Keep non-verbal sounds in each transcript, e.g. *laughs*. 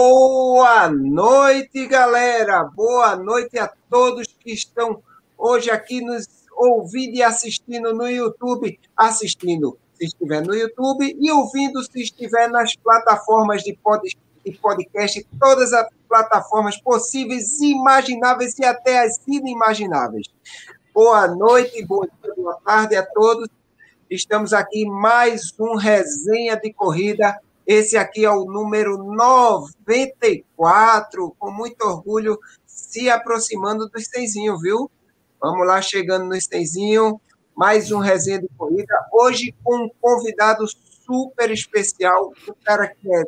Boa noite, galera. Boa noite a todos que estão hoje aqui nos ouvindo e assistindo no YouTube, assistindo se estiver no YouTube e ouvindo se estiver nas plataformas de, pod, de podcast, todas as plataformas possíveis, imagináveis e até as inimagináveis. Boa noite, boa tarde a todos. Estamos aqui mais um resenha de corrida. Esse aqui é o número 94, com muito orgulho, se aproximando do Stenzinho, viu? Vamos lá, chegando no Stenzinho, mais um resenha de corrida. Hoje com um convidado super especial, um cara que é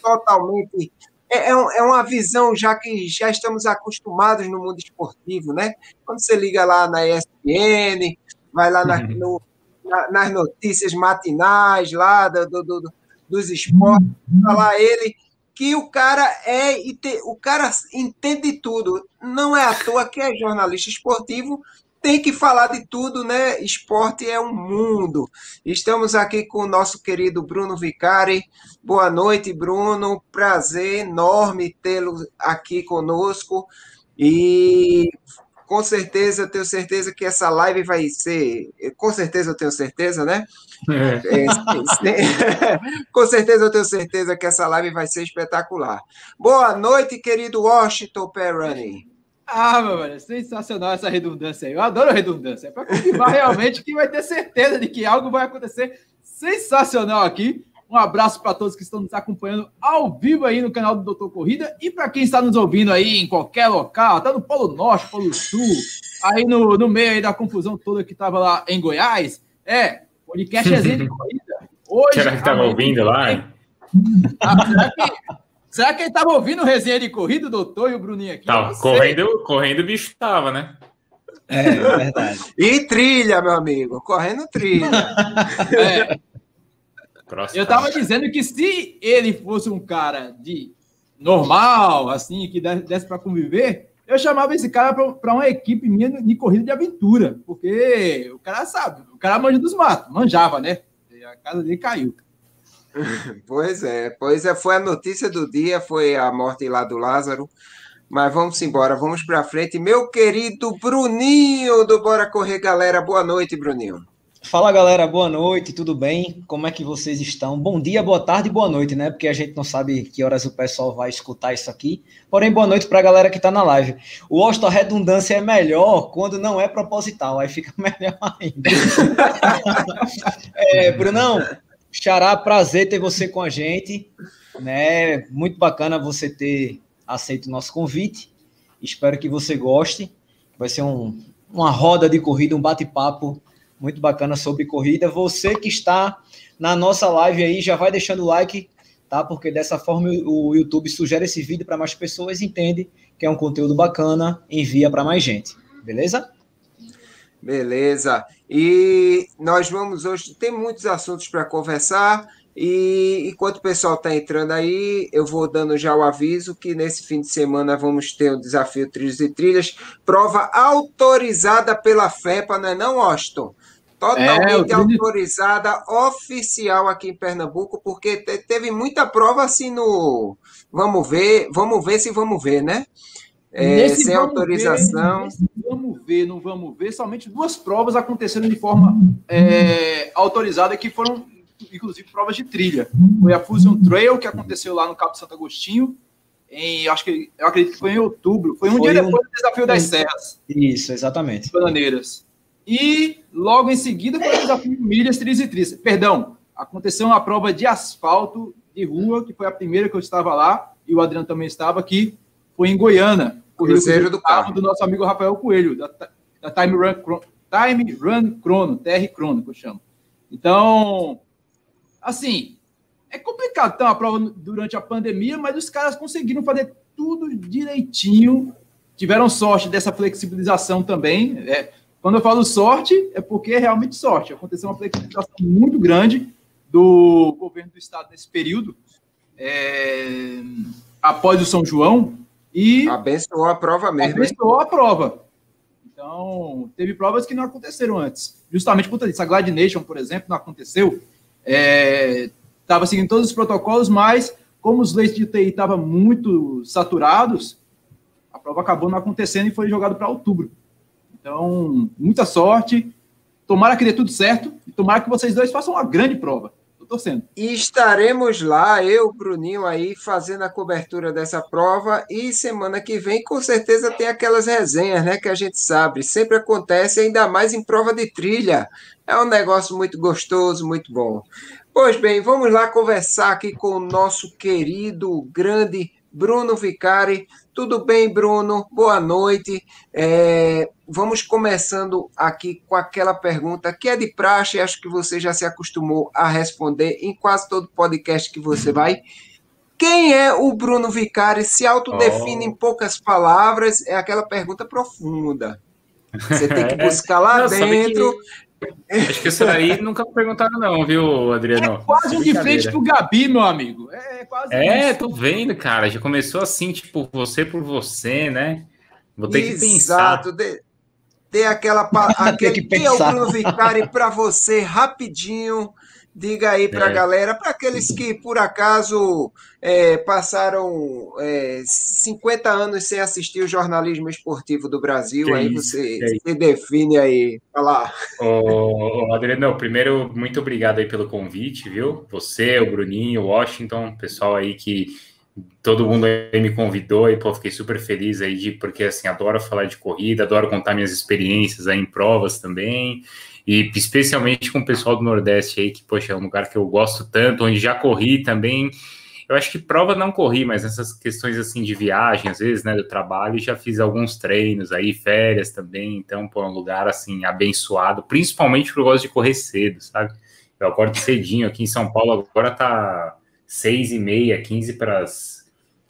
totalmente é, é, é, uma visão já que já estamos acostumados no mundo esportivo, né? Quando você liga lá na ESPN, vai lá na, uhum. no, na, nas notícias matinais lá do, do, do, dos esportes, tá lá ele que o cara é o cara entende tudo. Não é à toa que é jornalista esportivo tem que falar de tudo, né? Esporte é um mundo. Estamos aqui com o nosso querido Bruno Vicari. Boa noite, Bruno. Prazer enorme tê-lo aqui conosco. E com certeza, eu tenho certeza que essa live vai ser. Com certeza, eu tenho certeza, né? É. É, *laughs* com certeza, eu tenho certeza que essa live vai ser espetacular. Boa noite, querido Washington Perrani. Ah, meu velho, sensacional essa redundância aí. Eu adoro redundância. É para confirmar realmente que vai ter certeza de que algo vai acontecer sensacional aqui. Um abraço para todos que estão nos acompanhando ao vivo aí no canal do Doutor Corrida e para quem está nos ouvindo aí em qualquer local, até no Polo Norte, Polo Sul, aí no, no meio aí da confusão toda que estava lá em Goiás. É, podcast é de corrida. Hoje, será que estava ouvindo lá? Ah, será que Será que ele estava ouvindo resenha de corrida, doutor e o Bruninho aqui? Tava, correndo, correndo o bicho estava, né? É, é, verdade. e trilha, meu amigo, correndo trilha. É. Eu estava dizendo que se ele fosse um cara de normal, assim, que desse para conviver, eu chamava esse cara para uma equipe minha de corrida de aventura, porque o cara sabe, o cara manja dos matos, manjava, né? A casa dele caiu. *laughs* Pois é, pois é, foi a notícia do dia, foi a morte lá do Lázaro. Mas vamos embora, vamos para frente. Meu querido Bruninho do Bora Correr, galera. Boa noite, Bruninho. Fala galera, boa noite, tudo bem? Como é que vocês estão? Bom dia, boa tarde boa noite, né? Porque a gente não sabe que horas o pessoal vai escutar isso aqui. Porém, boa noite para a galera que está na live. O Osto, a redundância é melhor quando não é proposital, aí fica *laughs* melhor ainda. é, Brunão, Xará, prazer ter você com a gente. Né? Muito bacana você ter aceito o nosso convite. Espero que você goste. Vai ser um, uma roda de corrida, um bate-papo muito bacana sobre corrida. Você que está na nossa live aí, já vai deixando o like, tá? Porque dessa forma o YouTube sugere esse vídeo para mais pessoas, entende que é um conteúdo bacana, envia para mais gente. Beleza? Beleza. E nós vamos hoje, tem muitos assuntos para conversar. E enquanto o pessoal está entrando aí, eu vou dando já o aviso que nesse fim de semana vamos ter o desafio Trilhos e Trilhas, prova autorizada pela FEPA, não é não, Austin? Totalmente é, autorizada, oficial aqui em Pernambuco, porque teve muita prova assim no. Vamos ver, vamos ver se vamos ver, né? É, sem autorização. Ver, vamos ver, não vamos ver. Somente duas provas aconteceram de forma é, autorizada, que foram, inclusive, provas de trilha. Foi a Fusion Trail, que aconteceu lá no Cabo Santo Agostinho, em, acho que, eu acredito que foi em outubro. Foi um foi dia um... depois do Desafio das Serras. Isso, exatamente. Bananeiras. E logo em seguida foi o Desafio Milhas, Tris e Tris. Perdão, aconteceu uma prova de asfalto de rua, que foi a primeira que eu estava lá, e o Adriano também estava aqui, foi em Goiânia. Cruzeiro do carro. do nosso amigo Rafael Coelho, da, da Time Run Time Run Chrono, TR Chrono, que eu chamo. Então, assim, é complicado ter uma prova durante a pandemia, mas os caras conseguiram fazer tudo direitinho. Tiveram sorte dessa flexibilização também. É, quando eu falo sorte, é porque é realmente sorte. Aconteceu uma flexibilização muito grande do governo do estado nesse período. É, após o São João, e abençoou a prova mesmo. Abençoou hein? a prova. Então, teve provas que não aconteceram antes. Justamente por isso. A Glad Nation, por exemplo, não aconteceu. Estava é, seguindo todos os protocolos, mas como os leitos de TI estavam muito saturados, a prova acabou não acontecendo e foi jogado para outubro. Então, muita sorte. Tomara que dê tudo certo e tomara que vocês dois façam uma grande prova. Estou torcendo. E estaremos lá, eu, Bruninho, aí, fazendo a cobertura dessa prova. E semana que vem, com certeza, tem aquelas resenhas, né? Que a gente sabe. Sempre acontece, ainda mais em prova de trilha. É um negócio muito gostoso, muito bom. Pois bem, vamos lá conversar aqui com o nosso querido, grande Bruno Vicari. Tudo bem, Bruno? Boa noite. É, vamos começando aqui com aquela pergunta que é de praxe, acho que você já se acostumou a responder em quase todo podcast que você vai. Quem é o Bruno Vicari? Se autodefine oh. em poucas palavras, é aquela pergunta profunda. Você tem que buscar lá Não, dentro. Acho que isso aí nunca perguntaram, não, viu, Adriano? É quase um de frente pro Gabi, meu amigo. É quase É, isso. tô vendo, cara. Já começou assim, tipo, você por você, né? Vou ter Exato. *laughs* que pensar. Exato. Dê aquela. aquele, que é o Bruno Vicari para você, rapidinho. Diga aí para a é. galera, para aqueles que por acaso é, passaram é, 50 anos sem assistir o jornalismo esportivo do Brasil, que aí isso, você se define aí. Olha Ô, Adriano, primeiro, muito obrigado aí pelo convite, viu? Você, o Bruninho, o Washington, pessoal aí que todo mundo aí me convidou e pô, fiquei super feliz aí de porque assim adoro falar de corrida, adoro contar minhas experiências aí em provas também e especialmente com o pessoal do Nordeste aí, que, poxa, é um lugar que eu gosto tanto, onde já corri também. Eu acho que prova não corri, mas essas questões assim de viagem, às vezes, né, do trabalho, já fiz alguns treinos aí, férias também, então, pô, é um lugar assim abençoado, principalmente porque eu gosto de correr cedo, sabe? Eu acordo cedinho aqui em São Paulo, agora tá seis e meia, quinze para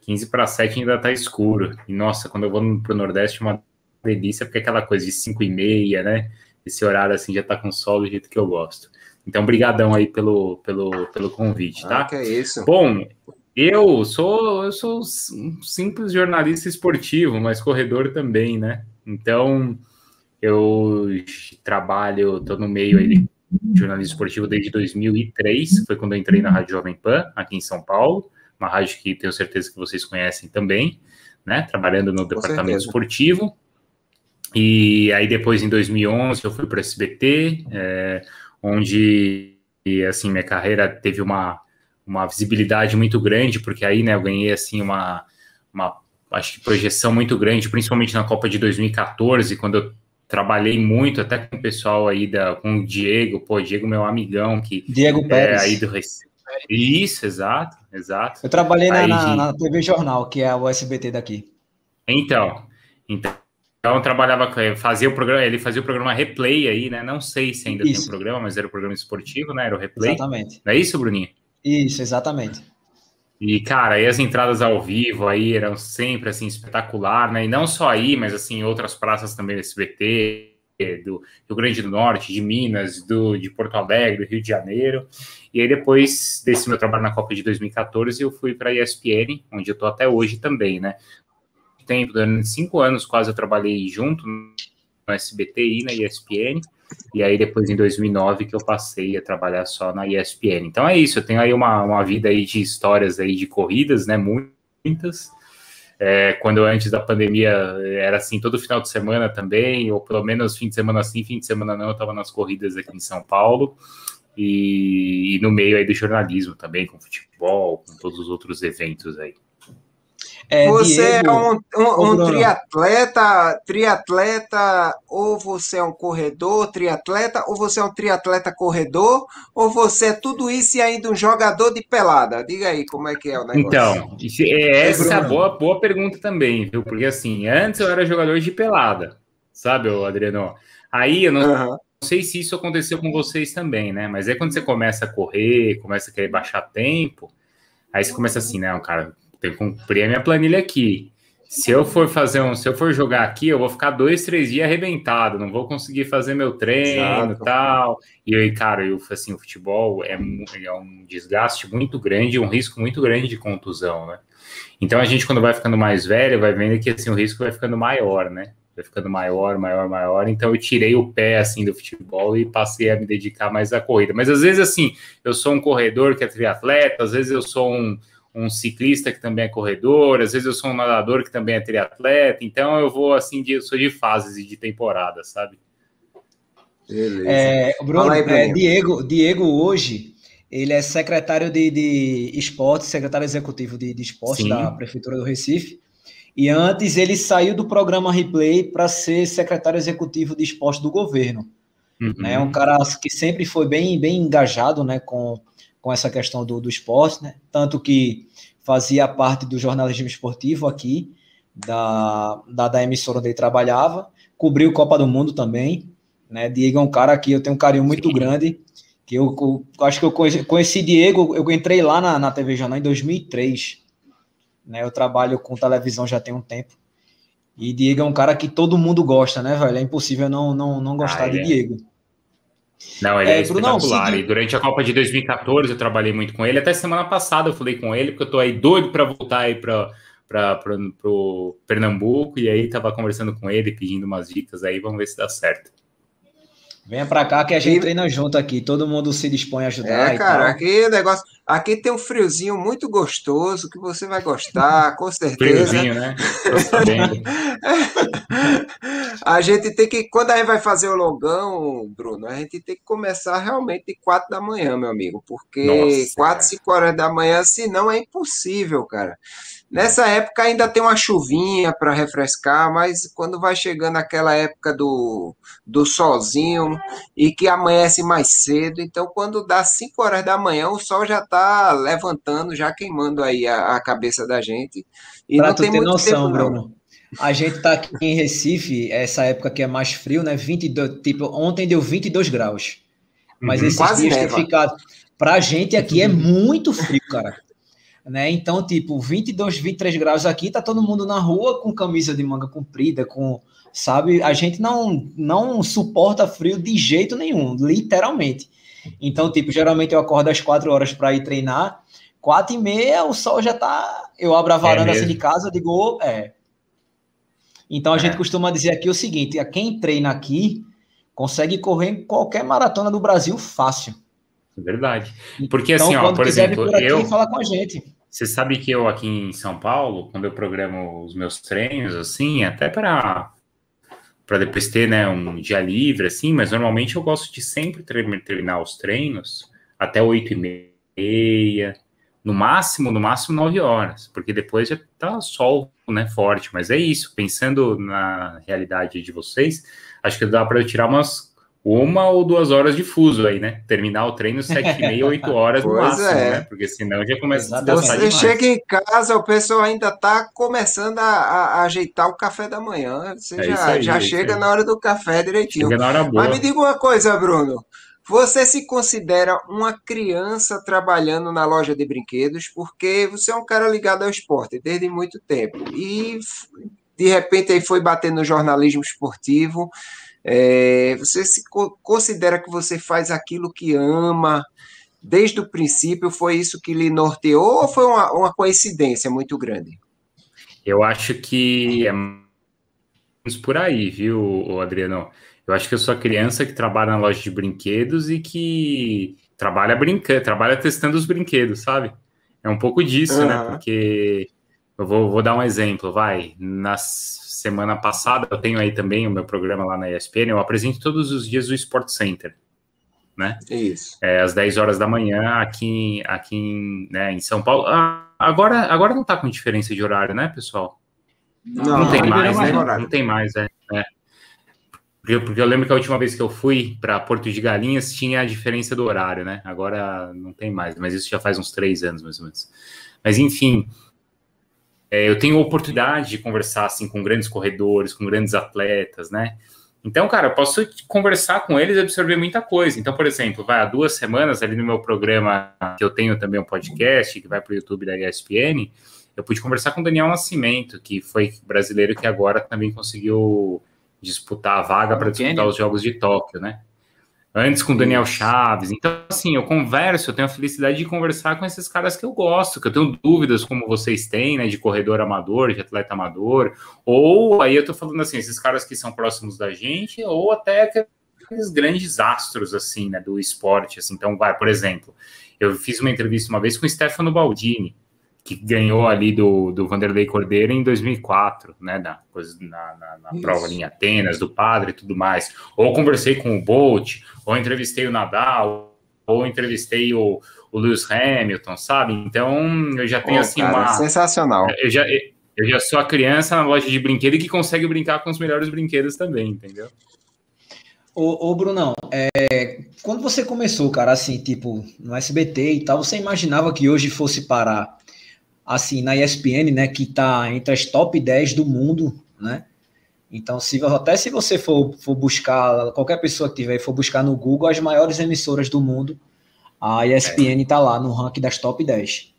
15 para 7 ainda tá escuro. E nossa, quando eu vou pro Nordeste, é uma delícia, porque é aquela coisa de 5 e meia, né? Esse horário assim já tá com sol do jeito que eu gosto. Então, brigadão aí pelo, pelo, pelo convite, tá? Ah, que é isso. Bom, eu sou eu sou um simples jornalista esportivo, mas corredor também, né? Então, eu trabalho, tô no meio aí de jornalismo esportivo desde 2003, foi quando eu entrei na Rádio Jovem Pan, aqui em São Paulo, uma rádio que tenho certeza que vocês conhecem também, né? Trabalhando no Com departamento certeza. esportivo. E aí depois, em 2011, eu fui para o SBT, é, onde, assim, minha carreira teve uma, uma visibilidade muito grande, porque aí, né, eu ganhei, assim, uma, uma, acho que projeção muito grande, principalmente na Copa de 2014, quando eu trabalhei muito, até com o pessoal aí, da, com o Diego, pô, Diego, meu amigão, que... Diego Pérez. É, aí do Isso, exato, exato. Eu trabalhei na, na, na TV Jornal, que é o SBT daqui. Então, então então trabalhava, fazia o programa, ele fazia o programa replay aí, né? Não sei se ainda isso. tem o programa, mas era o programa esportivo, né? Era o replay. Exatamente. Não é isso, Bruninho? Isso, exatamente. E, cara, aí as entradas ao vivo aí eram sempre, assim, espetacular, né? E não só aí, mas, assim, em outras praças também do SBT, do Rio Grande do Norte, de Minas, do, de Porto Alegre, Rio de Janeiro. E aí, depois desse meu trabalho na Copa de 2014, eu fui para a ESPN, onde eu tô até hoje também, né? Tempo, durante cinco anos quase eu trabalhei junto no SBT e na ESPN, e aí depois em 2009 que eu passei a trabalhar só na ESPN. Então é isso, eu tenho aí uma, uma vida aí de histórias aí de corridas, né, muitas, é, quando antes da pandemia era assim, todo final de semana também, ou pelo menos fim de semana sim, fim de semana não, eu estava nas corridas aqui em São Paulo, e, e no meio aí do jornalismo também, com futebol, com todos os outros eventos aí. É, você é Diego, é um, um, um triatleta, triatleta, ou você é um corredor, triatleta, ou você é um triatleta corredor, ou você é tudo isso e ainda um jogador de pelada? Diga aí como é que é o negócio. Então, é essa é a boa, boa pergunta também, viu? Porque assim, antes eu era jogador de pelada, sabe, Adriano? Aí eu não, uhum. não sei se isso aconteceu com vocês também, né? Mas é quando você começa a correr, começa a querer baixar tempo, aí você começa assim, né, um cara tenho que cumprir a minha planilha aqui. Se eu for fazer um, se eu for jogar aqui, eu vou ficar dois, três dias arrebentado, não vou conseguir fazer meu treino e tal. E aí, cara, eu, assim, o futebol é, é um desgaste muito grande, um risco muito grande de contusão, né? Então a gente, quando vai ficando mais velho, vai vendo que assim, o risco vai ficando maior, né? Vai ficando maior, maior, maior. Então eu tirei o pé assim do futebol e passei a me dedicar mais à corrida. Mas às vezes, assim, eu sou um corredor que é triatleta, às vezes eu sou um um ciclista que também é corredor, às vezes eu sou um nadador que também é triatleta, então eu vou assim, de, eu sou de fases e de temporada, sabe? Beleza. É, Bruno, aí, é, Diego, Diego hoje, ele é secretário de, de esporte, secretário executivo de, de esporte Sim. da Prefeitura do Recife. E antes ele saiu do programa Replay para ser secretário executivo de esporte do governo. Uhum. Né? Um cara que sempre foi bem, bem engajado né, com, com essa questão do, do esporte, né? tanto que fazia parte do jornalismo esportivo aqui, da, da, da emissora onde ele trabalhava, cobriu Copa do Mundo também, né? Diego é um cara que eu tenho um carinho muito Sim. grande, que eu, eu, acho que eu conheci, conheci Diego, eu entrei lá na, na TV Jornal em 2003, né? Eu trabalho com televisão já tem um tempo. E Diego é um cara que todo mundo gosta, né, velho? É impossível não, não, não gostar ah, de é. Diego. Não, ele é, é espetacular. Bruno, e durante a Copa de 2014 eu trabalhei muito com ele. Até semana passada eu falei com ele, porque eu tô aí doido para voltar aí para para o Pernambuco. E aí tava conversando com ele, pedindo umas dicas aí. Vamos ver se dá certo. Venha para cá que a gente e... treina junto aqui, todo mundo se dispõe a ajudar. É, cara, aqui negócio. Aqui tem um friozinho muito gostoso que você vai gostar, com certeza. Friozinho, né? *laughs* a gente tem que, quando a gente vai fazer o logão, Bruno, a gente tem que começar realmente de quatro da manhã, meu amigo, porque Nossa, quatro, cinco horas da manhã, senão é impossível, cara. Nessa época ainda tem uma chuvinha para refrescar, mas quando vai chegando aquela época do, do solzinho e que amanhece mais cedo, então quando dá 5 horas da manhã, o sol já está levantando, já queimando aí a, a cabeça da gente. E pra não tu tem ter noção, tempo, Bruno. A gente está aqui em Recife, essa época que é mais frio, né? 22, tipo, ontem deu 22 graus. Mas uhum, esses dias tem ficado. Pra gente aqui é muito frio, cara né? Então, tipo, 22, 23 graus aqui, tá todo mundo na rua com camisa de manga comprida, com, sabe? A gente não não suporta frio de jeito nenhum, literalmente. Então, tipo, geralmente eu acordo às 4 horas para ir treinar, 4 e meia o sol já tá, eu abro a é varanda é assim de casa, digo, é. Então a é. gente costuma dizer aqui o seguinte, a quem treina aqui consegue correr em qualquer maratona do Brasil fácil. Verdade. Porque então, assim, ó, por exemplo, por eu com a gente. Você sabe que eu aqui em São Paulo, quando eu programo os meus treinos, assim, até para para depois ter, né, um dia livre, assim, mas normalmente eu gosto de sempre terminar os treinos até oito e meia, no máximo, no máximo nove horas, porque depois já tá sol, né, forte, mas é isso, pensando na realidade de vocês, acho que dá para eu tirar umas uma ou duas horas de fuso aí, né? Terminar o treino sete e meia, oito *laughs* horas no máximo, é. né? Porque senão já começa a Você demais. chega em casa, o pessoal ainda está começando a, a, ajeitar o café da manhã. Você é já, aí, já é chega na hora do café direitinho. Chega na hora boa. Mas me diga uma coisa, Bruno. Você se considera uma criança trabalhando na loja de brinquedos porque você é um cara ligado ao esporte desde muito tempo e de repente aí foi bater no jornalismo esportivo é, você se considera que você faz aquilo que ama desde o princípio? Foi isso que lhe norteou ou foi uma, uma coincidência muito grande? Eu acho que é por aí, viu, Adriano? Eu acho que eu sou a criança que trabalha na loja de brinquedos e que trabalha brincando, trabalha testando os brinquedos, sabe? É um pouco disso, uhum. né? Porque eu vou, vou dar um exemplo, vai. Nas semana passada, eu tenho aí também o meu programa lá na ESPN, eu apresento todos os dias o Sport Center, né? Isso. É, às 10 horas da manhã, aqui, aqui em, né, em São Paulo. Ah, agora, agora não tá com diferença de horário, né, pessoal? Não, não tem mais, né? Não tem mais, é. é. Porque, porque eu lembro que a última vez que eu fui para Porto de Galinhas tinha a diferença do horário, né? Agora não tem mais, mas isso já faz uns três anos, mais ou menos. Mas enfim, é, eu tenho oportunidade de conversar assim com grandes corredores, com grandes atletas, né? Então, cara, eu posso conversar com eles e absorver muita coisa. Então, por exemplo, vai há duas semanas ali no meu programa, que eu tenho também um podcast, que vai para o YouTube da ESPN, eu pude conversar com o Daniel Nascimento, que foi brasileiro que agora também conseguiu disputar a vaga para disputar os Jogos de Tóquio, né? Antes com o Daniel Chaves. Então, assim, eu converso, eu tenho a felicidade de conversar com esses caras que eu gosto, que eu tenho dúvidas como vocês têm, né, de corredor amador, de atleta amador, ou aí eu tô falando assim, esses caras que são próximos da gente, ou até aqueles grandes astros, assim, né, do esporte, assim. Então, vai, por exemplo, eu fiz uma entrevista uma vez com o Stefano Baldini, que ganhou ali do, do Vanderlei Cordeiro em 2004, né, na, na, na, na prova em Atenas, do padre e tudo mais. Ou conversei com o Bolt, ou entrevistei o Nadal, ou entrevistei o, o Lewis Hamilton, sabe? Então, eu já tenho, oh, assim, cara, uma... Sensacional. Eu já, eu já sou a criança na loja de brinquedo que consegue brincar com os melhores brinquedos também, entendeu? Ô, ô Brunão, é, quando você começou, cara, assim, tipo, no SBT e tal, você imaginava que hoje fosse parar, assim, na ESPN, né, que tá entre as top 10 do mundo, né? Então, se, até se você for, for buscar, qualquer pessoa que tiver for buscar no Google as maiores emissoras do mundo, a ESPN é. tá lá no ranking das top 10.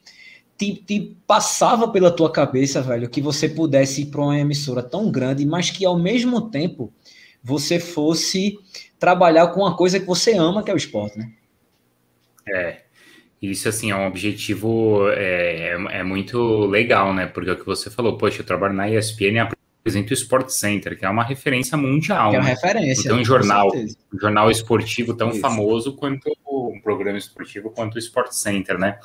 Te, te, passava pela tua cabeça, velho, que você pudesse ir para uma emissora tão grande, mas que ao mesmo tempo você fosse trabalhar com uma coisa que você ama, que é o esporte, né? É. Isso, assim, é um objetivo é, é, muito legal, né? Porque é o que você falou, poxa, eu trabalho na ESPN e apresento o Sport Center, que é uma referência mundial. Que é uma né? referência. Então, um jornal, um jornal esportivo tão Isso. famoso quanto um programa esportivo quanto o Sport Center, né?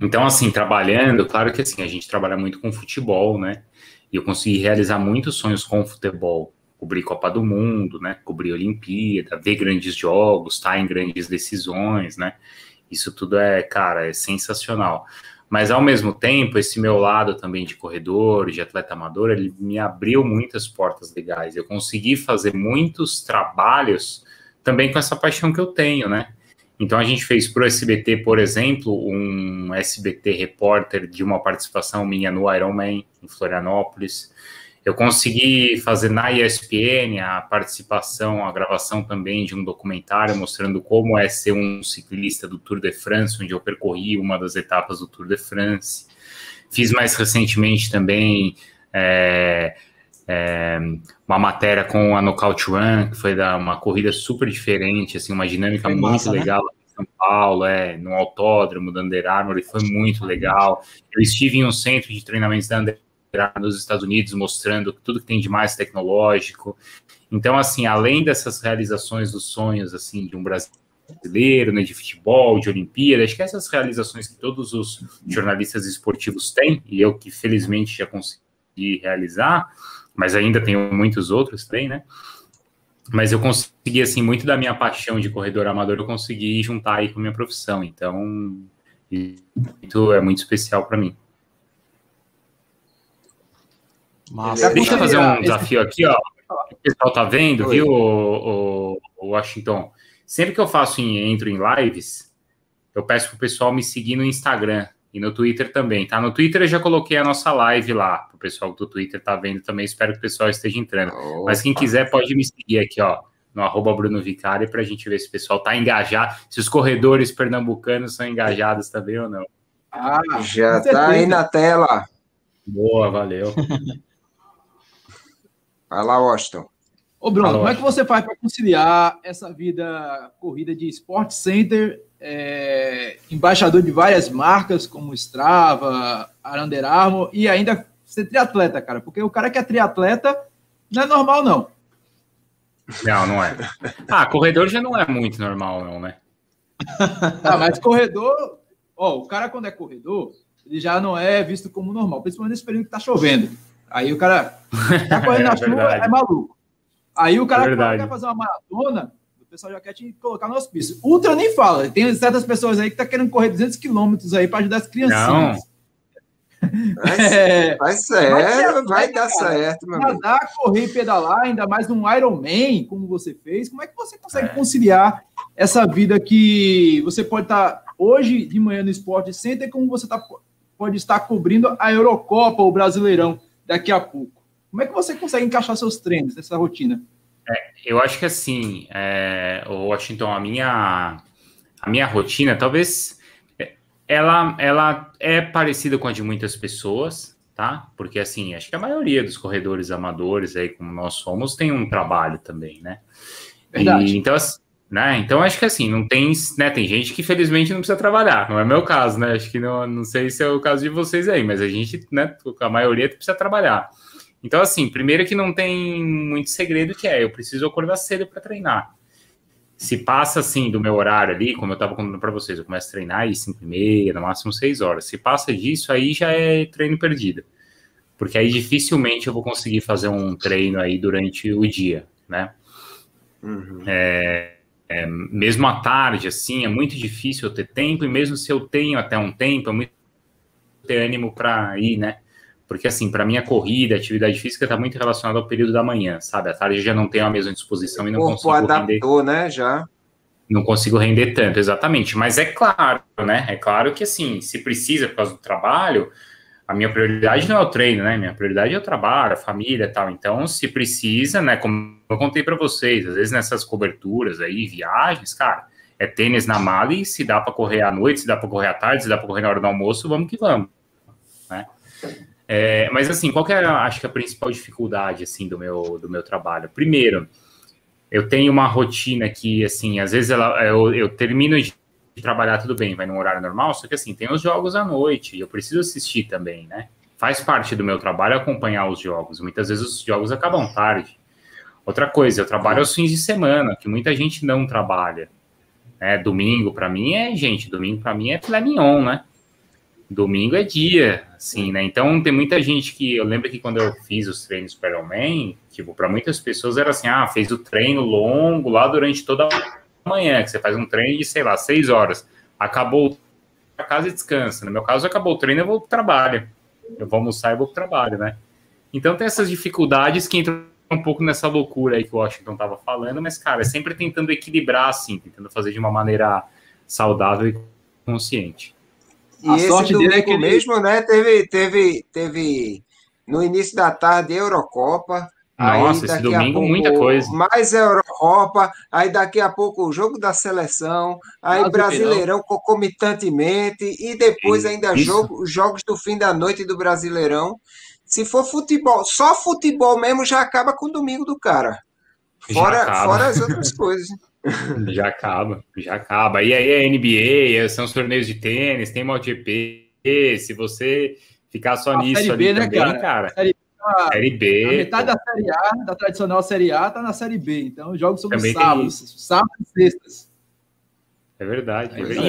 Então, assim, trabalhando, claro que assim, a gente trabalha muito com futebol, né? E eu consegui realizar muitos sonhos com futebol cobrir Copa do Mundo, né? Cobrir Olimpíada, ver grandes jogos, estar tá em grandes decisões, né? Isso tudo é, cara, é sensacional. Mas ao mesmo tempo, esse meu lado também de corredor, de atleta amador, ele me abriu muitas portas legais. Eu consegui fazer muitos trabalhos também com essa paixão que eu tenho, né? Então a gente fez para o SBT, por exemplo, um SBT repórter de uma participação minha no Ironman em Florianópolis. Eu consegui fazer na ESPN a participação, a gravação também de um documentário mostrando como é ser um ciclista do Tour de France, onde eu percorri uma das etapas do Tour de France. Fiz mais recentemente também é, é, uma matéria com a Knockout Run, que foi da, uma corrida super diferente, assim, uma dinâmica muito massa, né? legal. Né? São Paulo, é, no autódromo da Under Armour, e foi muito legal. Eu estive em um centro de treinamentos da Under nos Estados Unidos, mostrando tudo que tem de mais tecnológico. Então, assim, além dessas realizações dos sonhos, assim, de um brasileiro, né, de futebol, de Olimpíada, acho que essas realizações que todos os jornalistas esportivos têm, e eu que felizmente já consegui realizar, mas ainda tenho muitos outros também, né? Mas eu consegui, assim, muito da minha paixão de corredor amador, eu consegui juntar aí com a minha profissão. Então, é muito especial para mim. Massa. Deixa eu fazer um desafio aqui, ó. O pessoal tá vendo, Oi. viu, o, o, Washington? Sempre que eu faço em, entro em lives, eu peço pro pessoal me seguir no Instagram e no Twitter também, tá? No Twitter eu já coloquei a nossa live lá, pro pessoal do Twitter tá vendo também, espero que o pessoal esteja entrando. Opa. Mas quem quiser pode me seguir aqui, ó, no arroba Bruno Vicari, pra gente ver se o pessoal tá engajado, se os corredores pernambucanos são engajados também ou não. Ah, já tá aí na tela. Boa, valeu. *laughs* Vai lá, Washington. Ô, Bruno, Fala, como é que você faz para conciliar essa vida corrida de Sport Center, é, embaixador de várias marcas, como Strava, Under Armour, e ainda ser triatleta, cara? Porque o cara que é triatleta não é normal, não. Não, não é. Ah, corredor já não é muito normal, não, né? *laughs* ah, mas corredor, ó, o cara quando é corredor, ele já não é visto como normal, principalmente nesse período que tá chovendo. Aí o cara tá correndo na *laughs* é chuva, é maluco. Aí o cara é quer fazer uma maratona, o pessoal já quer te colocar no hospício. Ultra nem fala. Tem certas pessoas aí que tá querendo correr 200 quilômetros aí para ajudar as criancinhas. Não. Vai, *laughs* é, vai certo, vai dar cara, certo, meu Nadar, correr e pedalar, ainda mais num Ironman, como você fez, como é que você consegue é. conciliar essa vida que você pode estar tá hoje de manhã no Sport Center, como você tá, pode estar cobrindo a Eurocopa, o Brasileirão? Daqui a pouco. Como é que você consegue encaixar seus treinos nessa rotina? É, eu acho que assim, é, Washington, a minha, a minha rotina, talvez ela, ela é parecida com a de muitas pessoas, tá? Porque assim, acho que a maioria dos corredores amadores aí, como nós somos, tem um trabalho também, né? Verdade. E, então, né? Então acho que assim, não tem, né? Tem gente que felizmente não precisa trabalhar, não é meu caso, né? Acho que não, não sei se é o caso de vocês aí, mas a gente, né? A maioria precisa trabalhar. Então, assim, primeiro que não tem muito segredo que é, eu preciso acordar cedo para treinar. se passa assim do meu horário ali, como eu estava contando para vocês, eu começo a treinar às 5 e meia, no máximo 6 horas. Se passa disso, aí já é treino perdido. Porque aí dificilmente eu vou conseguir fazer um treino aí durante o dia, né? Uhum. É, é, mesmo à tarde, assim, é muito difícil eu ter tempo, e mesmo se eu tenho até um tempo, é muito ter ânimo para ir, né? Porque, assim, para mim, a corrida, a atividade física está muito relacionada ao período da manhã, sabe? À tarde eu já não tenho a mesma disposição e não o consigo adaptou, render. né, já? Não consigo render tanto, exatamente. Mas é claro, né? É claro que, assim, se precisa por causa do trabalho, a minha prioridade não é o treino, né? Minha prioridade é o trabalho, a família tal. Então, se precisa, né? Como eu contei para vocês, às vezes nessas coberturas aí, viagens, cara, é tênis na mala e se dá para correr à noite, se dá para correr à tarde, se dá para correr na hora do almoço, vamos que vamos, né? É, mas assim, qual que é, acho que a principal dificuldade assim do meu do meu trabalho? Primeiro, eu tenho uma rotina que assim, às vezes ela, eu, eu termino de trabalhar tudo bem, vai num horário normal, só que assim, tem os jogos à noite e eu preciso assistir também, né? Faz parte do meu trabalho acompanhar os jogos. Muitas vezes os jogos acabam tarde. Outra coisa, eu trabalho aos fins de semana, que muita gente não trabalha. É, domingo para mim é, gente, domingo para mim é filé mignon, né? domingo é dia, assim, né? Então tem muita gente que eu lembro que quando eu fiz os treinos para Ironman, tipo, para muitas pessoas era assim, ah, fez o treino longo lá durante toda a manhã, que você faz um treino de, sei lá, seis horas. Acabou a casa e descansa. No meu caso, acabou o treino, eu vou para o trabalho. Eu vou almoçar e vou para o trabalho, né? Então tem essas dificuldades que entram um pouco nessa loucura aí que o Washington estava falando, mas, cara, é sempre tentando equilibrar, assim, tentando fazer de uma maneira saudável e consciente. E a sorte dele é que ele... mesmo, né? Teve, teve, teve no início da tarde Eurocopa. Nossa, esse domingo pouco, muita coisa. Mais Eurocopa, aí daqui a pouco o jogo da seleção, aí Brasileirão concomitantemente, e depois Isso. ainda jogo, jogos do fim da noite do Brasileirão. Se for futebol, só futebol mesmo já acaba com o domingo do cara. Fora, fora as outras coisas. *laughs* *laughs* Já acaba, já acaba. E aí é NBA, são os torneios de tênis, tem MotoGP. Se você ficar só a nisso série B, ali né, também, cara? cara série, série B. A metade da Série A, da tradicional Série A, tá na Série B. Então os jogos são nos sábados, sábados e sextas. É verdade. É verdade.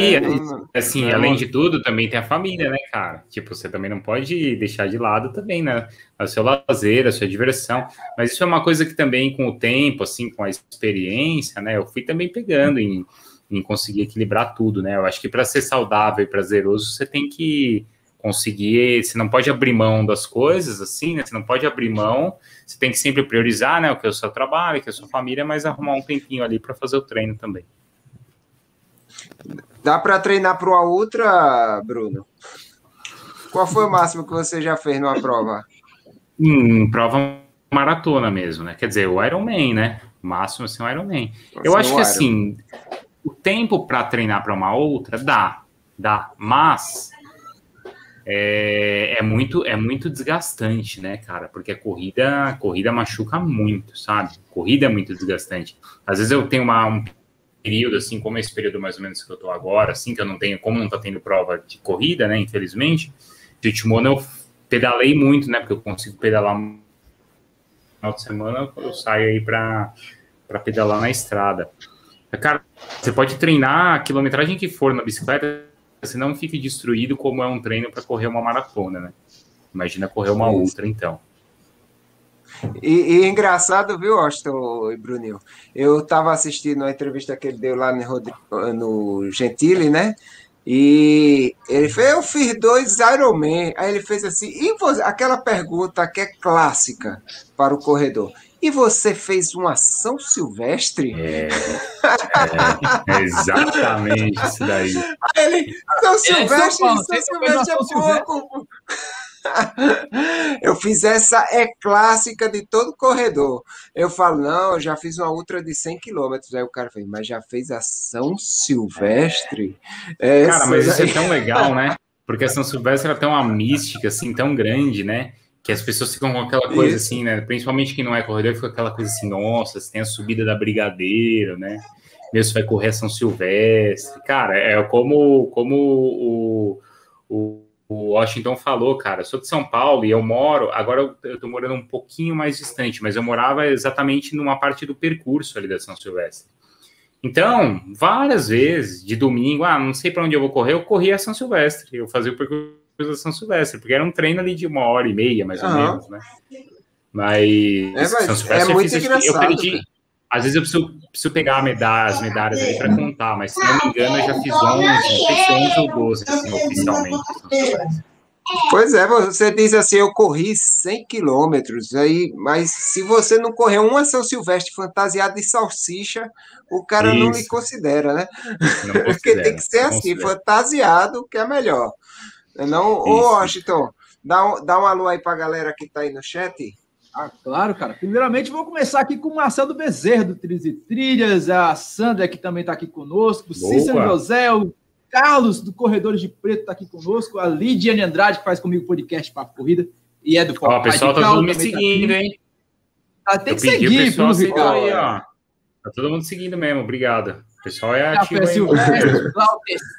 E, assim, além de tudo, também tem a família, né, cara? Tipo, você também não pode deixar de lado também, né? O seu lazer, a sua diversão. Mas isso é uma coisa que também, com o tempo, assim, com a experiência, né, eu fui também pegando em, em conseguir equilibrar tudo, né? Eu acho que para ser saudável e prazeroso, você tem que conseguir, você não pode abrir mão das coisas, assim, né? Você não pode abrir mão, você tem que sempre priorizar, né? O que é o seu trabalho, o que é a sua família, mas arrumar um tempinho ali para fazer o treino também. Dá para treinar para uma outra, Bruno? Qual foi o máximo que você já fez numa prova? Hum, prova maratona mesmo, né? Quer dizer, o Ironman, né? O máximo assim, o Ironman. Eu acho que Iron. assim, o tempo para treinar para uma outra dá, dá, mas é, é, muito é muito desgastante, né, cara? Porque a corrida a corrida machuca muito, sabe? corrida é muito desgastante. Às vezes eu tenho uma, um período, assim, como esse período mais ou menos que eu tô agora, assim, que eu não tenho, como não tá tendo prova de corrida, né, infelizmente, de Timona eu pedalei muito, né, porque eu consigo pedalar no final de semana, eu saio aí para pedalar na estrada. Cara, você pode treinar a quilometragem que for na bicicleta, você não fique destruído como é um treino para correr uma maratona, né? Imagina correr uma ultra, então. E, e engraçado, viu, Austin e Bruninho? Eu estava assistindo a entrevista que ele deu lá no, Rodrigo, no Gentili, né? E ele fez, eu fiz dois Ironman. Aí ele fez assim, e você, aquela pergunta que é clássica para o corredor. E você fez uma São Silvestre? É, é, *laughs* é exatamente isso daí. Aí ele, São é, Silvestre, São, São Silvestre é pouco. *laughs* eu fiz essa, é clássica de todo corredor. Eu falo, não, eu já fiz uma ultra de 100 quilômetros. Aí o cara fez, mas já fez a São Silvestre? É. Cara, mas isso é tão legal, né? *laughs* Porque a São Silvestre ela tem uma mística assim tão grande, né? Que as pessoas ficam com aquela coisa isso. assim, né? Principalmente quem não é corredor, fica aquela coisa assim, nossa, tem a subida da Brigadeiro, né? Mesmo vai correr a São Silvestre. Cara, é como, como o, o o Washington falou, cara, sou de São Paulo e eu moro, agora eu, estou morando um pouquinho mais distante, mas eu morava exatamente numa parte do percurso ali da São Silvestre. Então, várias vezes, de domingo, ah, não sei para onde eu vou correr, eu corria a São Silvestre. Eu fazia o percurso da São Silvestre, porque era um treino ali de uma hora e meia, mais ou uhum. menos, né? Mas, é, mas São Silvestre é muito eu, fiz, eu perdi. Cara. Às vezes eu preciso, preciso pegar medalha, as medalhas ali para contar, mas se não me engano, eu já fiz 11, não sei se 11 ou 12, assim, oficialmente. Pois é, você diz assim, eu corri 100 quilômetros, aí, mas se você não correu uma São Silvestre fantasiado de salsicha, o cara Isso. não me considera, né? Não *laughs* Porque tem que ser assim, considera. fantasiado, que é melhor. Não, ô Washington, dá, um, dá um alô aí para a galera que está aí no chat. Ah, claro, cara. Primeiramente, vou começar aqui com o Marcelo Bezerra, do Trilhas e Trilhas, a Sandra, que também está aqui conosco, o Cícero José, o Carlos, do Corredores de Preto, está aqui conosco. A Lidiane Andrade, que faz comigo o podcast para Corrida e é do Ó, O pessoal está todo me tá seguindo, tá hein? Ah, tem Eu que seguir, pessoal Viu, aí, ó. Tá todo mundo seguindo mesmo, obrigado. O pessoal é ativo aí. Silvestre,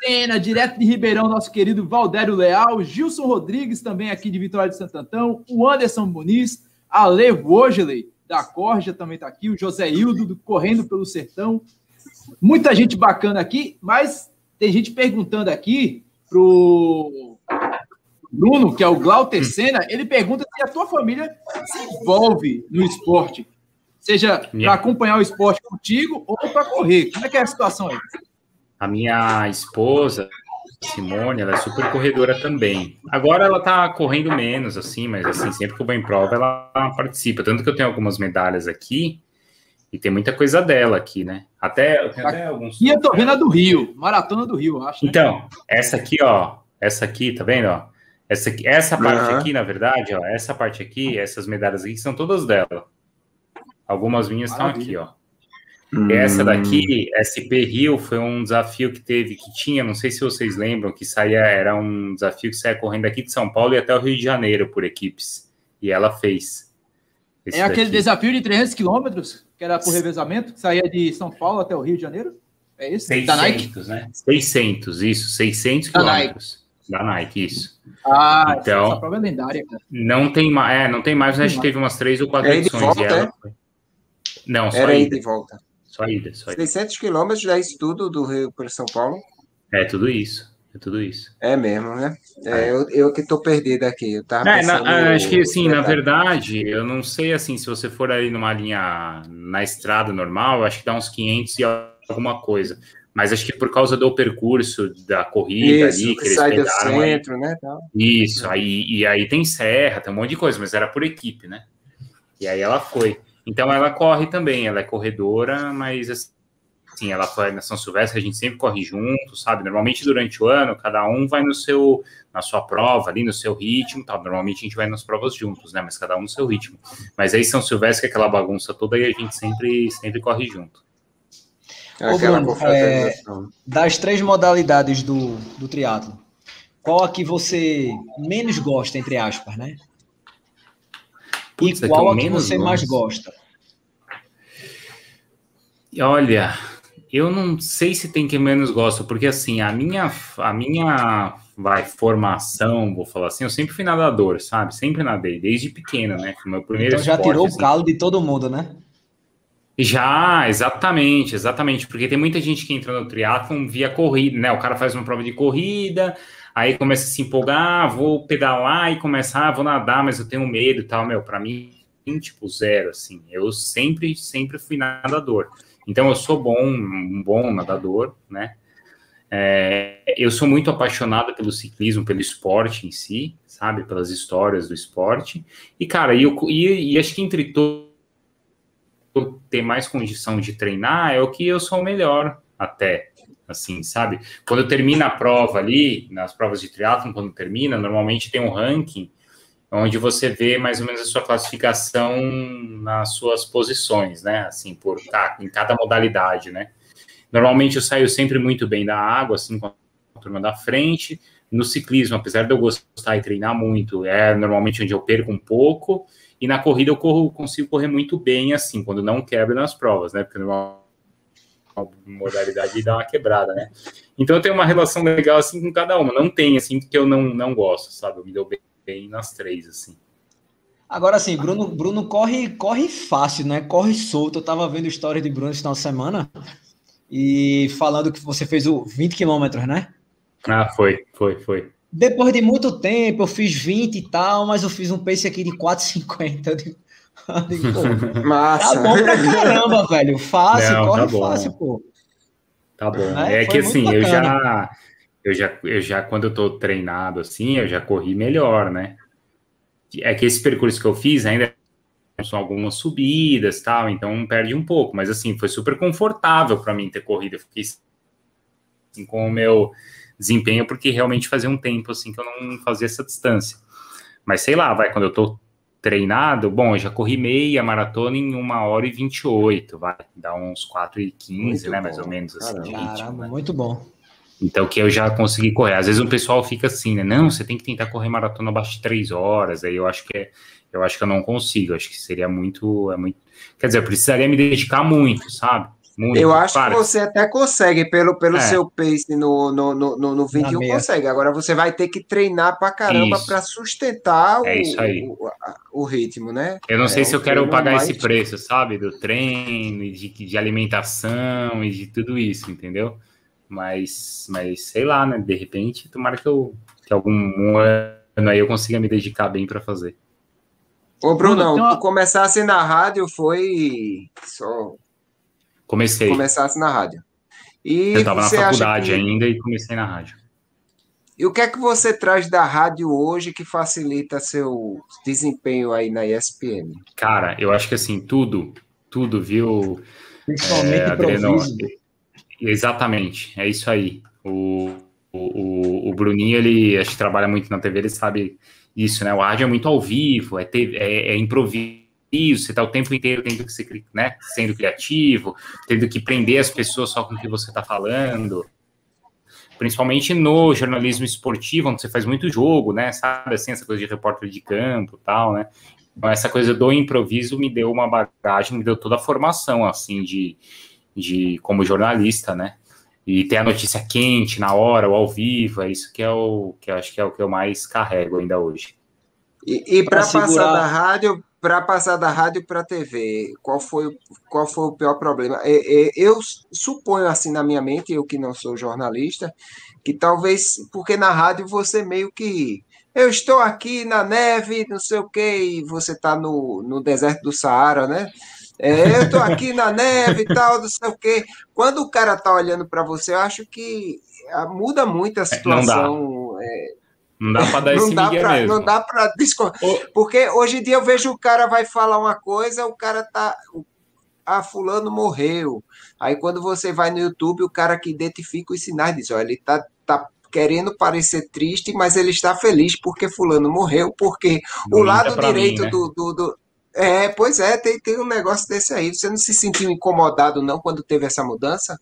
Sena, direto de Ribeirão, nosso querido Valdério Leal, Gilson Rodrigues, também aqui de Vitória de Santo Antão, o Anderson Muniz, a Le Vogeley, da Corja, também está aqui, o José Hildo, do Correndo pelo Sertão. Muita gente bacana aqui, mas tem gente perguntando aqui pro Bruno, que é o Glauter Senna, ele pergunta se a tua família se envolve no esporte, seja para acompanhar o esporte contigo ou para correr. Como é que é a situação aí? A minha esposa, Simone, ela é super corredora também. Agora ela tá correndo menos, assim, mas assim, sempre que eu vou em prova, ela participa. Tanto que eu tenho algumas medalhas aqui, e tem muita coisa dela aqui, né? Até, até alguns. E eu tô vendo a do Rio, Maratona do Rio, acho. Né? Então, essa aqui, ó. Essa aqui, tá vendo, ó? Essa, aqui, essa parte uhum. aqui, na verdade, ó. Essa parte aqui, essas medalhas aqui são todas dela. Algumas minhas estão aqui, ó. Hum. Essa daqui, SP Rio, foi um desafio que teve, que tinha, não sei se vocês lembram, que saía, era um desafio que saía correndo aqui de São Paulo e até o Rio de Janeiro por equipes. E ela fez. é aquele daqui. desafio de 300 quilômetros? que era por revezamento, que saía de São Paulo até o Rio de Janeiro? É isso? 600, da Nike? né? 600, isso, 600 da quilômetros. Nike. Da Nike, isso. Ah, então, essa prova é lendária, cara. Não tem mais, é, não tem mais, né? a gente teve umas três ou quatro é edições. Volta, ela... é? Não, só Era ida. ida e volta. Só ida, só ida. 600 quilômetros, já é isso tudo do Rio para São Paulo? É, tudo isso. É tudo isso. É mesmo, né? É, eu, eu que estou perdido aqui. Eu tava é, na, acho que assim, na verdade, eu não sei assim, se você for aí numa linha na estrada normal, acho que dá uns 500 e alguma coisa. Mas acho que por causa do percurso da corrida isso, ali, que, eles sai do centro, aí, né? Isso, aí, e aí tem serra, tem um monte de coisa, mas era por equipe, né? E aí ela foi. Então ela corre também, ela é corredora, mas assim, ela foi na São Silvestre, a gente sempre corre junto, sabe? Normalmente durante o ano, cada um vai no seu, na sua prova ali, no seu ritmo, tal. Normalmente a gente vai nas provas juntos, né? Mas cada um no seu ritmo. Mas aí São Silvestre, é aquela bagunça toda, e a gente sempre, sempre corre junto. É Ô, Bruno, é, das três modalidades do, do triatlo, qual a que você menos gosta, entre aspas, né? Putz, e qual a que você gosto. mais gosta? Olha, eu não sei se tem quem menos gosta, porque assim, a minha, a minha vai, formação, vou falar assim, eu sempre fui nadador, sabe? Sempre nadei, desde pequeno, né? Foi meu primeiro Então já esporte, tirou assim. o calo de todo mundo, né? Já, exatamente, exatamente, porque tem muita gente que entra no triatlon via corrida, né? O cara faz uma prova de corrida, aí começa a se empolgar, vou pedalar e começar, ah, vou nadar, mas eu tenho medo e tal, meu, para mim, tipo, zero, assim. Eu sempre, sempre fui nadador. Então, eu sou bom, um bom nadador, né? É, eu sou muito apaixonado pelo ciclismo, pelo esporte em si, sabe? Pelas histórias do esporte. E, cara, e, eu, e, e acho que entre todos ter mais condição de treinar é o que eu sou melhor até, assim, sabe? Quando termina a prova ali, nas provas de triatlon, quando termina, normalmente tem um ranking onde você vê mais ou menos a sua classificação nas suas posições, né? Assim, por tá, em cada modalidade, né? Normalmente eu saio sempre muito bem da água, assim, com a turma da frente. No ciclismo, apesar de eu gostar e treinar muito, é normalmente onde eu perco um pouco. E na corrida eu corro, consigo correr muito bem, assim, quando não quebro nas provas, né? Porque normal modalidade dá uma quebrada, né? Então eu tenho uma relação legal assim com cada uma. Não tem assim que eu não, não gosto, sabe? Eu me dou bem bem nas três, assim. Agora, assim, Bruno, Bruno corre, corre fácil, né? Corre solto. Eu tava vendo história de Bruno esse final de semana. e falando que você fez o 20 quilômetros, né? Ah, foi, foi, foi. Depois de muito tempo, eu fiz 20 e tal, mas eu fiz um pace aqui de 4,50. *laughs* Massa. Tá bom pra caramba, velho. Fácil, Não, corre tá fácil, pô. Tá bom. É, é que assim, eu já, eu já, eu já, quando eu tô treinado assim, eu já corri melhor, né? É que esse percurso que eu fiz ainda são algumas subidas tal, então perde um pouco, mas assim, foi super confortável para mim ter corrido. Eu fiquei assim, com o meu desempenho, porque realmente fazia um tempo assim que eu não fazia essa distância. Mas sei lá, vai, quando eu tô treinado, bom, eu já corri meia maratona em uma hora e 28, vai, dá uns 4 e 15, né, bom. mais ou menos assim. Caramba, ritmo, né? muito bom. Então, que eu já consegui correr. Às vezes o pessoal fica assim, né? Não, você tem que tentar correr maratona abaixo de três horas. Aí eu acho que é, eu acho que eu não consigo. Acho que seria muito, é muito. Quer dizer, eu precisaria me dedicar muito, sabe? Muito, eu acho que você até consegue, pelo, pelo é. seu pace no, no, no, no, no 21 consegue. Agora você vai ter que treinar pra caramba para sustentar é o, o, o, ritmo, né? Eu não é, sei se eu quero pagar mais... esse preço, sabe? Do treino, de, de alimentação e de tudo isso, entendeu? Mas, mas sei lá, né? De repente, tomara que eu que algum um ano aí eu consiga me dedicar bem para fazer. Ô, Brunão, então, tu começasse na rádio foi só. Comecei. Começasse na rádio. E eu estava na faculdade que... ainda e comecei na rádio. E o que é que você traz da rádio hoje que facilita seu desempenho aí na ESPN? Cara, eu acho que assim, tudo, tudo, viu? Principalmente é, Adriano, Exatamente, é isso aí. O, o, o Bruninho, ele acho que trabalha muito na TV, ele sabe isso, né? O rádio é muito ao vivo, é, TV, é, é improviso, você está o tempo inteiro tendo que ser, né, sendo criativo, tendo que prender as pessoas só com o que você está falando. Principalmente no jornalismo esportivo, onde você faz muito jogo, né? Sabe assim, essa coisa de repórter de campo tal, né? Então, essa coisa do improviso me deu uma bagagem, me deu toda a formação, assim, de, de como jornalista, né? E ter a notícia quente na hora, ou ao vivo, é isso que é o que eu acho que é o que eu mais carrego ainda hoje. E, e para passar da rádio, para passar da rádio para a TV, qual foi, qual foi o pior problema? Eu suponho assim na minha mente, eu que não sou jornalista, que talvez porque na rádio você meio que eu estou aqui na neve, não sei o que, e você está no, no deserto do Saara, né? É, eu estou aqui na neve e tal, não sei o quê. Quando o cara está olhando para você, eu acho que ah, muda muito a situação. É, não dá, é, para dar não esse dá pra, mesmo. Não dá para Porque hoje em dia eu vejo o cara vai falar uma coisa, o cara tá. Ah, fulano morreu. Aí quando você vai no YouTube, o cara que identifica os sinais diz: olha, ele tá, tá querendo parecer triste, mas ele está feliz porque fulano morreu, porque o lado direito mim, né? do, do, do é, pois é, tem, tem um negócio desse aí. Você não se sentiu incomodado, não, quando teve essa mudança?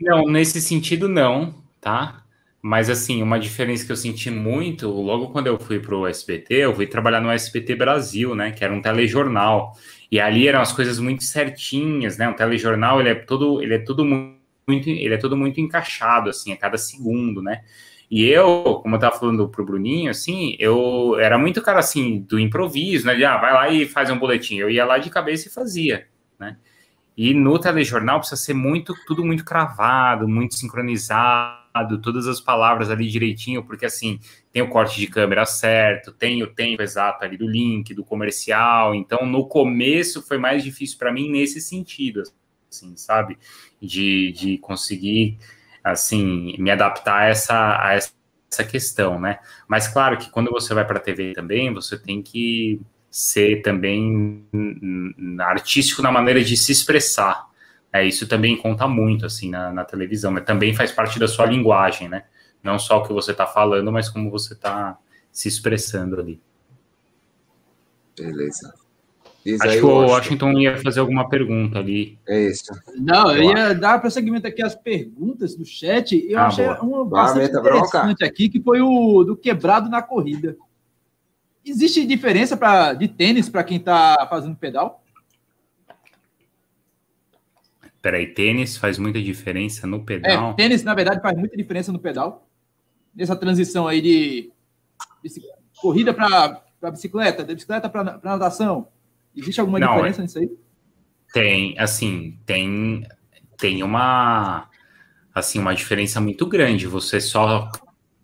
Não, nesse sentido, não, tá? Mas, assim, uma diferença que eu senti muito, logo quando eu fui para o SBT, eu fui trabalhar no SBT Brasil, né? Que era um telejornal. E ali eram as coisas muito certinhas, né? Um telejornal, ele é todo, ele é todo muito, ele é todo muito encaixado, assim, a cada segundo, né? E eu, como eu tava falando pro Bruninho, assim, eu era muito cara assim, do improviso, né? De, ah, vai lá e faz um boletim. Eu ia lá de cabeça e fazia, né? E no telejornal precisa ser muito, tudo muito cravado, muito sincronizado, todas as palavras ali direitinho, porque assim, tem o corte de câmera certo, tem o tempo exato ali do link, do comercial. Então, no começo foi mais difícil para mim nesse sentido, assim, sabe? De, de conseguir assim, me adaptar a essa, a essa questão, né? Mas claro que quando você vai para a TV também, você tem que ser também artístico na maneira de se expressar. É, isso também conta muito, assim, na, na televisão, mas também faz parte da sua linguagem, né? Não só o que você está falando, mas como você está se expressando ali. Beleza. Diz Acho que o Washington. Washington ia fazer alguma pergunta ali. É isso. Não, eu ia dar prosseguimento aqui às perguntas do chat. Eu ah, achei boa. uma bastante interessante bronca. aqui, que foi o do quebrado na corrida. Existe diferença pra, de tênis para quem está fazendo pedal? Peraí, tênis faz muita diferença no pedal? É, tênis, na verdade, faz muita diferença no pedal. Nessa transição aí de, de corrida para bicicleta, de bicicleta para natação. Existe alguma Não, diferença nisso aí? Tem, assim, tem tem uma assim uma diferença muito grande. Você só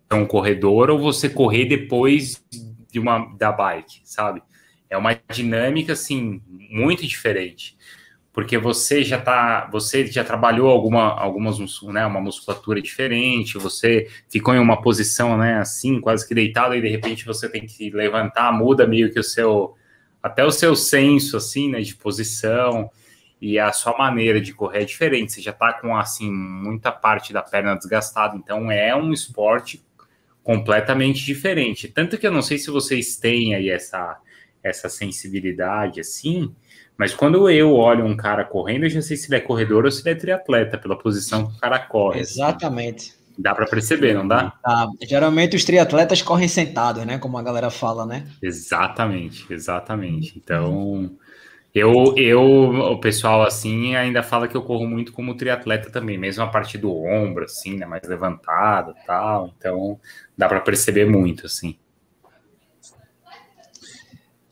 é um corredor ou você correr depois de uma da bike, sabe? É uma dinâmica assim muito diferente, porque você já tá, você já trabalhou alguma algumas né, uma musculatura diferente, você ficou em uma posição, né, assim, quase que deitado e de repente você tem que levantar, muda meio que o seu até o seu senso assim, né, de posição e a sua maneira de correr é diferente. Você já tá com assim muita parte da perna desgastada, então é um esporte completamente diferente. Tanto que eu não sei se vocês têm aí essa essa sensibilidade assim, mas quando eu olho um cara correndo, eu já sei se ele é corredor ou se ele é triatleta, pela posição que o cara corre. Exatamente. Assim. Dá para perceber, não dá? Tá. Geralmente os triatletas correm sentados, né? Como a galera fala, né? Exatamente, exatamente. Então, eu, eu, o pessoal assim ainda fala que eu corro muito como triatleta também, mesmo a partir do ombro, assim, né? Mais levantado, tal. Então, dá para perceber muito, assim.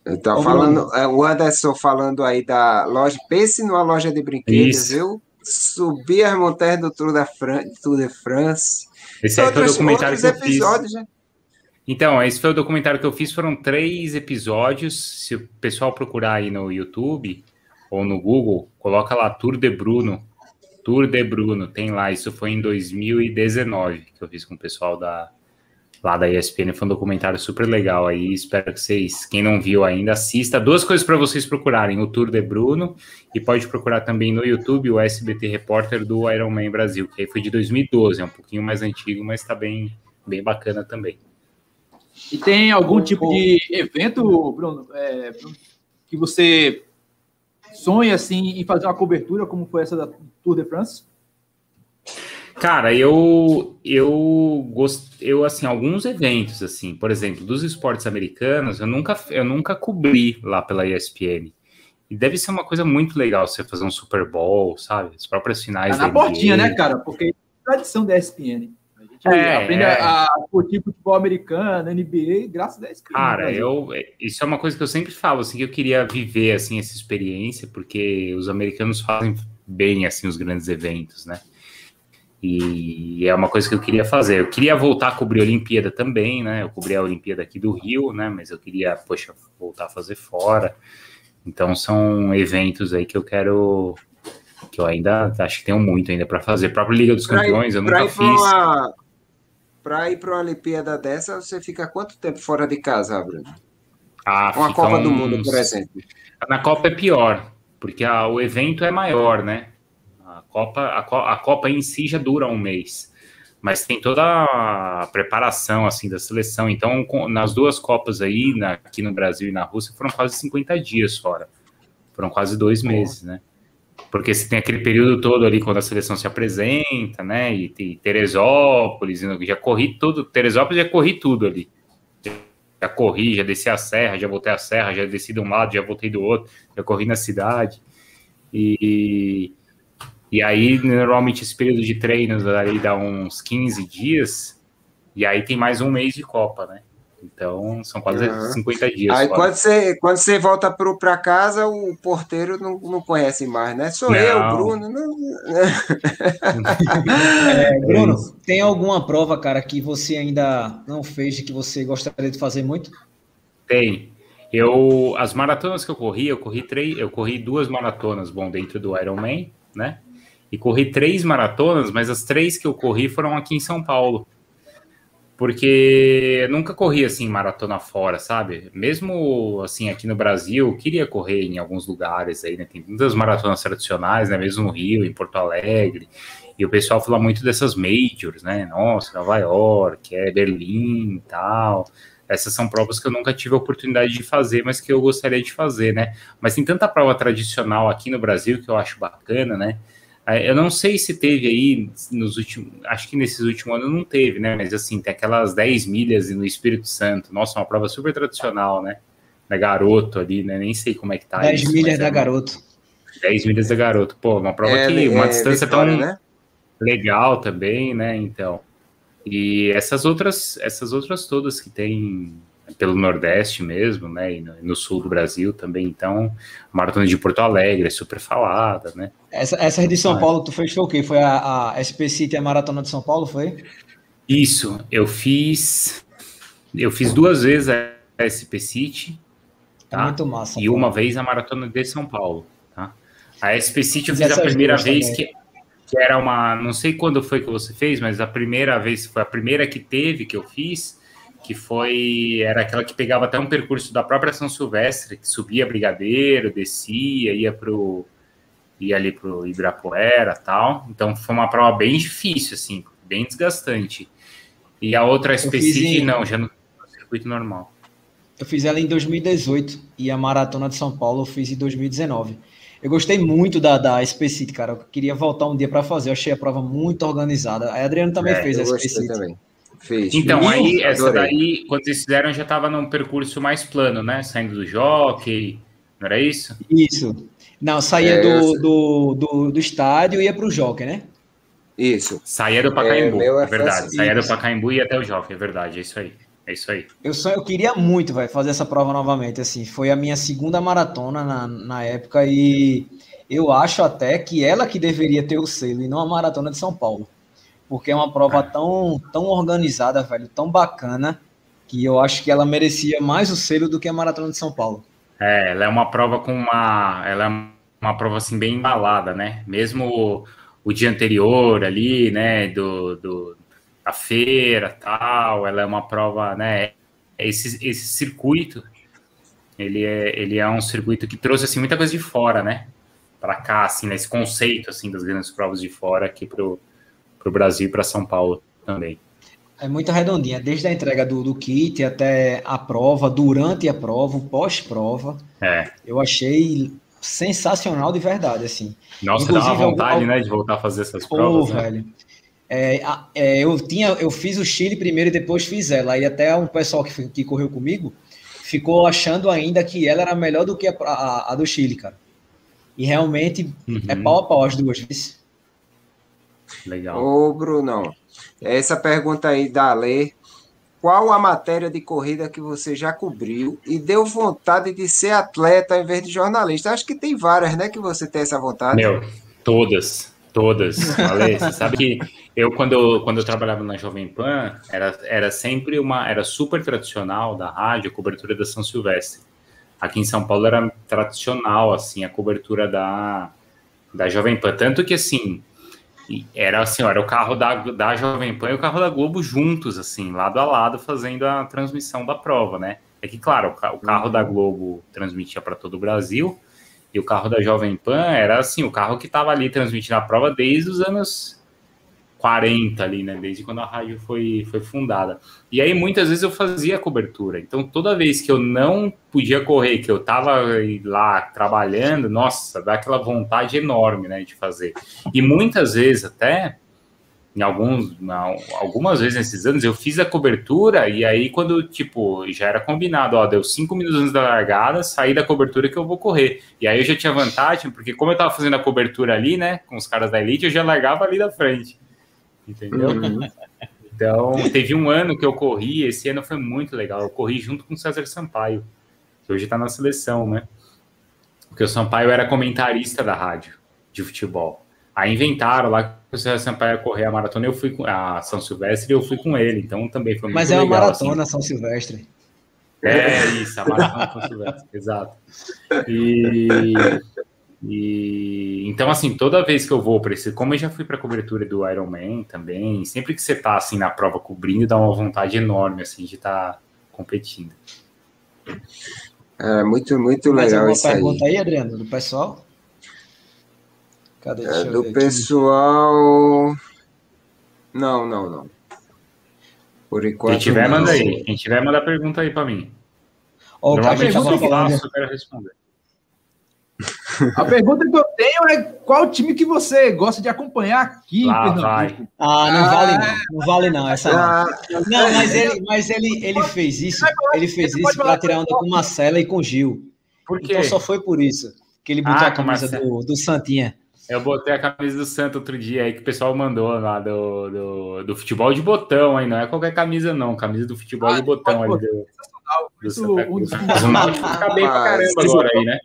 Então, falando, é, o Anderson falando aí da loja, pense numa loja de brinquedos, Isso. viu? Subir as montanhas do Tour, da Fran Tour de France. Esse aí foi o documentário que eu fiz. Né? Então, esse foi o documentário que eu fiz, foram três episódios. Se o pessoal procurar aí no YouTube ou no Google, coloca lá Tour de Bruno. Tour de Bruno, tem lá. Isso foi em 2019 que eu fiz com o pessoal da, lá da ESPN. Foi um documentário super legal aí. Espero que vocês, quem não viu ainda, assista. Duas coisas para vocês procurarem: o Tour de Bruno e pode procurar também no YouTube o SBT Repórter do Ironman Brasil, que aí foi de 2012, é um pouquinho mais antigo, mas está bem, bem bacana também. E tem algum tipo de evento, Bruno, é, que você sonha assim em fazer uma cobertura como foi essa da Tour de France? Cara, eu eu gosto, eu assim, alguns eventos assim, por exemplo, dos esportes americanos, eu nunca eu nunca cobri lá pela ESPN. E deve ser uma coisa muito legal você fazer um Super Bowl, sabe? As próprias finais tá na portinha, né, cara? Porque é tradição da ESPN. A gente é, aprende é. a, a curtir futebol americano, NBA, graças a ESPN. Cara, eu isso é uma coisa que eu sempre falo, assim, que eu queria viver assim essa experiência, porque os americanos fazem bem assim os grandes eventos, né? E é uma coisa que eu queria fazer. Eu queria voltar a cobrir a Olimpíada também, né? Eu cobri a Olimpíada aqui do Rio, né? Mas eu queria, poxa, voltar a fazer fora. Então são eventos aí que eu quero que eu ainda acho que tenho muito ainda para fazer. A própria Liga dos pra Campeões, ir, eu nunca fiz. Para ir para uma Olimpíada dessa, você fica quanto tempo fora de casa, Bruno? Ah, uma Copa uns... do Mundo, por exemplo. Na Copa é pior, porque a, o evento é maior, né? Copa, a, a Copa em si já dura um mês, mas tem toda a preparação assim da seleção. Então, com, nas duas Copas aí, na, aqui no Brasil e na Rússia, foram quase 50 dias fora. Foram quase dois meses, né? Porque você tem aquele período todo ali quando a seleção se apresenta, né? E, e Teresópolis, já corri tudo. Teresópolis já corri tudo ali. Já corri, já desci a serra, já voltei a serra, já desci de um lado, já voltei do outro, já corri na cidade. E, e aí, normalmente, esse período de treinos aí dá uns 15 dias, e aí tem mais um mês de Copa, né? Então, são quase uhum. 50 dias. Aí, quando você, quando você volta para casa, o porteiro não, não conhece mais, né? Sou não. eu, Bruno. Não... *laughs* *laughs* é, Bruno, tem alguma prova, cara, que você ainda não fez e que você gostaria de fazer muito? Tem. Eu, as maratonas que eu corri, eu corri três, eu corri duas maratonas, bom, dentro do Ironman, né? E corri três maratonas, mas as três que eu corri foram aqui em São Paulo. Porque nunca corri assim maratona fora, sabe? Mesmo assim aqui no Brasil, queria correr em alguns lugares aí, né? Tem muitas maratonas tradicionais, né? Mesmo no Rio, em Porto Alegre. E o pessoal fala muito dessas majors, né? Nossa, Nova York, é Berlim e tal. Essas são provas que eu nunca tive a oportunidade de fazer, mas que eu gostaria de fazer, né? Mas tem tanta prova tradicional aqui no Brasil que eu acho bacana, né? Eu não sei se teve aí nos últimos. Acho que nesses últimos anos não teve, né? Mas assim, tem aquelas 10 milhas no Espírito Santo. Nossa, uma prova super tradicional, né? Da garoto ali, né? Nem sei como é que tá. 10 isso, milhas da é garoto. 10 milhas da garoto. Pô, uma prova é, que. Uma é, distância vitória, tão né? legal também, né? Então. E essas outras, essas outras todas que tem pelo Nordeste mesmo, né? E no, no, sul do Brasil também. Então, a maratona de Porto Alegre é super falada, né? Essa, essa de São Paulo, tu fez o quê? Foi a, a SP City a maratona de São Paulo, foi? Isso, eu fiz. Eu fiz duas vezes a SP City. Tá? É muito massa. E uma vez a maratona de São Paulo, tá? A SP City eu fiz a primeira vez que, que era uma. Não sei quando foi que você fez, mas a primeira vez foi a primeira que teve que eu fiz que foi era aquela que pegava até um percurso da própria São Silvestre, que subia Brigadeiro, descia, ia pro ia ali pro Ibirapuera, tal. Então foi uma prova bem difícil assim, bem desgastante. E a outra específica não, já no circuito normal. Eu fiz ela em 2018 e a maratona de São Paulo eu fiz em 2019. Eu gostei muito da, da Specit, cara. Eu queria voltar um dia para fazer. Eu achei a prova muito organizada. A Adriano também é, fez a Specit. Também. Fez. Então, aí, essa daí, quando eles fizeram, já estava num percurso mais plano, né? Saindo do jockey, não era isso? Isso. Não, saía é, do, do, do, do, estádio e ia para o jockey, né? Isso. Saía do Pacaembu, é, é verdade. Saía do Pacaembu e ia até o jockey, é verdade, é isso aí. É isso aí. Eu, só, eu queria muito, vai fazer essa prova novamente, assim. Foi a minha segunda maratona na, na época e eu acho até que ela que deveria ter o selo e não a maratona de São Paulo porque é uma prova tão, tão organizada, velho, tão bacana, que eu acho que ela merecia mais o selo do que a Maratona de São Paulo. É, ela é uma prova com uma. Ela é uma prova assim bem embalada, né? Mesmo o, o dia anterior ali, né? Do, do, da feira tal, ela é uma prova, né? Esse, esse circuito, ele é, ele é um circuito que trouxe assim muita coisa de fora, né? Para cá, assim, nesse conceito assim das grandes provas de fora aqui pro, para o Brasil e para São Paulo também. É muito redondinha, desde a entrega do, do kit até a prova, durante a prova, pós-prova. É. Eu achei sensacional de verdade, assim. Nossa, Inclusive, dá uma vontade, eu, né, de voltar a fazer essas provas. Oh, né? velho. É, é, eu tinha, eu fiz o Chile primeiro e depois fiz ela. E até um pessoal que, que correu comigo ficou achando ainda que ela era melhor do que a, a, a do Chile, cara. E realmente é uhum. é pau a pau as duas vezes. Legal. Ô, Brunão, essa pergunta aí da Lê. Qual a matéria de corrida que você já cobriu e deu vontade de ser atleta em vez de jornalista? Acho que tem várias, né, que você tem essa vontade. Meu, todas, todas. Ale, *laughs* você sabe que eu quando, eu, quando eu trabalhava na Jovem Pan, era, era sempre uma, era super tradicional da rádio, a cobertura da São Silvestre. Aqui em São Paulo era tradicional, assim, a cobertura da, da Jovem Pan. Tanto que, assim, era assim, era o carro da, da Jovem Pan e o carro da Globo juntos, assim, lado a lado, fazendo a transmissão da prova, né? É que, claro, o, o carro da Globo transmitia para todo o Brasil e o carro da Jovem Pan era, assim, o carro que estava ali transmitindo a prova desde os anos 40 ali, né? Desde quando a rádio foi, foi fundada. E aí muitas vezes eu fazia cobertura. Então toda vez que eu não podia correr, que eu estava lá trabalhando, nossa, dá aquela vontade enorme, né, de fazer. E muitas vezes até em alguns, algumas vezes nesses anos eu fiz a cobertura e aí quando tipo já era combinado, ó, deu cinco minutos antes da largada, saí da cobertura que eu vou correr. E aí eu já tinha vantagem porque como eu estava fazendo a cobertura ali, né, com os caras da elite, eu já largava ali da frente entendeu? Uhum. Então, teve um ano que eu corri, esse ano foi muito legal. Eu corri junto com o César Sampaio, que hoje está na seleção, né? Porque o Sampaio era comentarista da rádio de futebol. Aí inventaram lá que o César Sampaio ia correr a maratona, eu fui com a São Silvestre e eu fui com ele, então também foi muito Mas legal. Mas é uma maratona assim. São Silvestre. É isso, a maratona São Silvestre, *laughs* exato. E e então, assim, toda vez que eu vou para esse, como eu já fui para a cobertura do Iron Man também, sempre que você tá assim na prova cobrindo, dá uma vontade enorme assim de estar tá competindo. É muito, muito legal Mais alguma pergunta aí. aí, Adriano, do pessoal? Cadê? É, do pessoal. Aqui. Não, não, não. Por enquanto. Quem tiver, não. manda aí. Quem tiver, manda pergunta aí para mim. Oh, Normalmente eu só faço, eu quero responder. A pergunta que eu tenho é qual time que você gosta de acompanhar aqui Lá, vai. Ah, não vale não. Não vale não, essa não. Ah, não, mas ele, mas ele, ele fez isso, ele fez isso para tirar onda com Marcela e com Gil. Por quê? Então só foi por isso que ele botou ah, a camisa do, do Santinha. Eu botei a camisa do Santo outro dia aí que o pessoal mandou lá do, do, do futebol de botão aí, não é qualquer camisa, não. Camisa do futebol ah, de botão ali. Do, do Santa Cruz. Mas o Náutico fica bem pra caramba agora aí, né?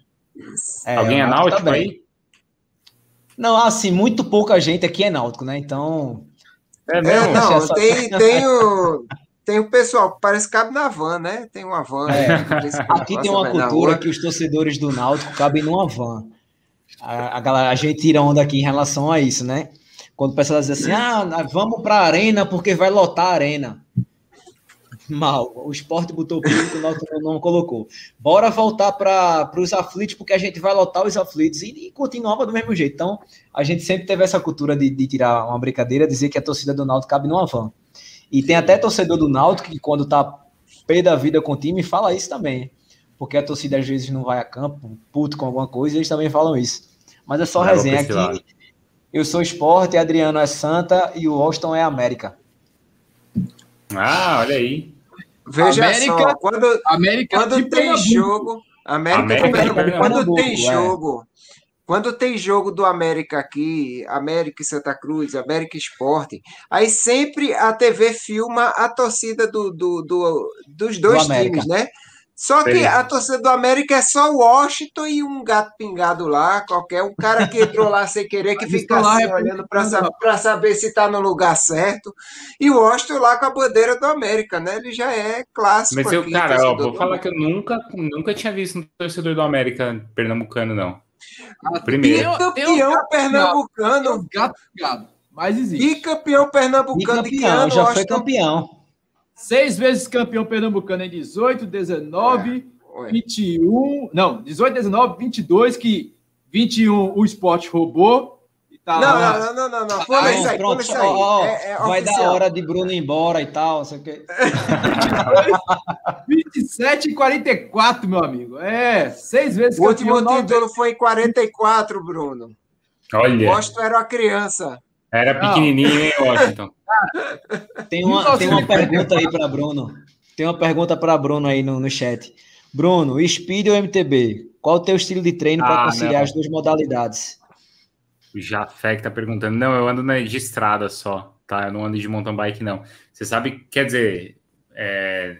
É, Alguém é Náutico tá aí? Não, assim, muito pouca gente aqui é Náutico, né? Então. É, mesmo? é não, essa... tem, tem o. Tem o pessoal, parece que cabe na van, né? Tem uma van. É. Aqui tem uma cultura que os torcedores do Náutico cabem numa van. A, a, galera, a gente tira onda aqui em relação a isso, né? Quando o pessoal diz assim, ah, vamos para a arena porque vai lotar a arena. Mal. O esporte botou público, o Náutico não colocou. Bora voltar para os aflitos, porque a gente vai lotar os aflitos e, e, continuava do mesmo jeito. Então, a gente sempre teve essa cultura de, de tirar uma brincadeira, dizer que a torcida do Náutico cabe numa van. E tem até torcedor do Náutico que, quando tá pé da vida com o time, fala isso também. Porque a torcida às vezes não vai a campo, puto com alguma coisa, e eles também falam isso. Mas é só resenha aqui. Eu sou esporte, Adriano é Santa e o Austin é América. Ah, olha aí. Veja América, só, quando, América quando tem jogo, América, América quando tem é. jogo, quando tem jogo do América aqui, América e Santa Cruz, América Esporte, aí sempre a TV filma a torcida do, do, do dos dois do times, né? Só que a torcida do América é só o Washington e um gato pingado lá, qualquer um cara que entrou lá sem querer, que fica assim, é olhando para saber se está no lugar certo. E o Washington lá com a bandeira do América, né? Ele já é clássico. Mas eu, aqui, cara, ó, vou falar que eu nunca, nunca tinha visto um torcedor do América pernambucano, não. Ah, Primeiro. Bicampeão pernambucano. Gato pingado. Mas existe. Bicampeão pernambucano de que ano? Já foi campeão. Seis vezes campeão pernambucano em 18, 19, é, 21. Não, 18, 19, 22, que 21 o esporte roubou. Tá não, não, não, não, não, não. Pula isso aí, pula isso aí. Ó, ó, é, é vai oficial. dar hora de Bruno ir embora e tal, sei que. *laughs* 27 e 44, meu amigo. É, seis vezes O último título foi em 44, Bruno. Olha. Washington era uma criança. Era pequenininho, hein, Washington? *laughs* Tem uma, tem uma pergunta aí para Bruno. Tem uma pergunta para Bruno aí no, no chat. Bruno, Speed ou MTB? Qual o teu estilo de treino para ah, conciliar não. as duas modalidades? O Jafé que tá perguntando. Não, eu ando na, de estrada só, tá? Eu não ando de mountain bike, não. Você sabe, quer dizer, é,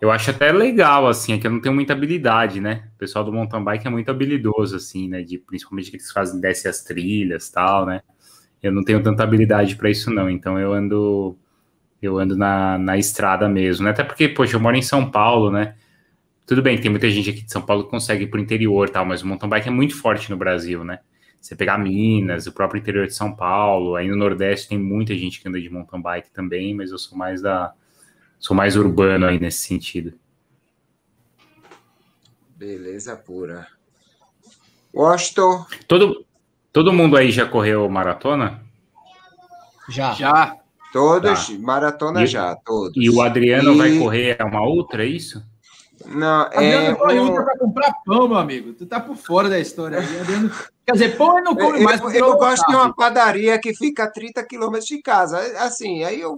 eu acho até legal, assim, é que eu não tenho muita habilidade, né? O pessoal do mountain bike é muito habilidoso, assim, né? De, principalmente que eles fazem, desce as trilhas tal, né? Eu não tenho tanta habilidade para isso não, então eu ando eu ando na, na estrada mesmo, né? até porque, poxa, eu moro em São Paulo, né? Tudo bem, tem muita gente aqui de São Paulo que consegue ir pro interior, tal, mas o mountain bike é muito forte no Brasil, né? Você pegar Minas, o próprio interior de São Paulo, aí no Nordeste tem muita gente que anda de mountain bike também, mas eu sou mais da sou mais urbano aí nesse sentido. Beleza pura. Gosto. Todo Todo mundo aí já correu maratona? Já. Já. Todos, tá. maratona e, já, todos. E o Adriano e... vai correr uma outra, é isso? Não, Adriano é. corre outra para comprar pão, meu amigo. Tu tá por fora da história. Adriano... Quer dizer, pão ele não come mais. Eu, eu gosto de uma padaria que fica a 30 quilômetros de casa. Assim, aí eu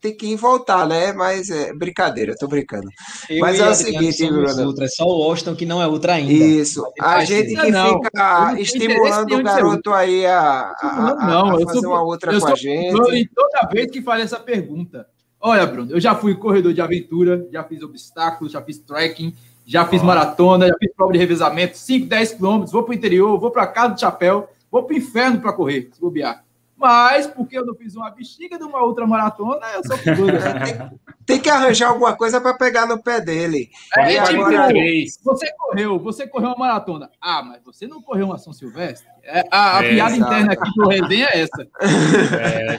tem que ir voltar, né? Mas é brincadeira, tô brincando. Eu Mas é o seguinte, Bruno. Ultra, é só o Washington que não é ultra ainda. Isso. A gente que não, fica estimulando o garoto aí a, a, a, não, a fazer sou, uma outra com a gente. E toda vez que faz essa pergunta. Olha, Bruno, eu já fui corredor de aventura, já fiz obstáculos, já fiz trekking, já fiz oh. maratona, já fiz prova de revezamento, 5, 10 quilômetros, vou para o interior, vou para casa do chapéu, vou para o inferno para correr, se bobear. Mas, porque eu não fiz uma bexiga de uma outra maratona, eu sou *laughs* figura. tem, tem que arranjar alguma coisa para pegar no pé dele. É, é tipo, você correu, você correu uma maratona. Ah, mas você não correu uma São Silvestre? É, a, a é, piada exato. interna aqui do resenha é essa. É,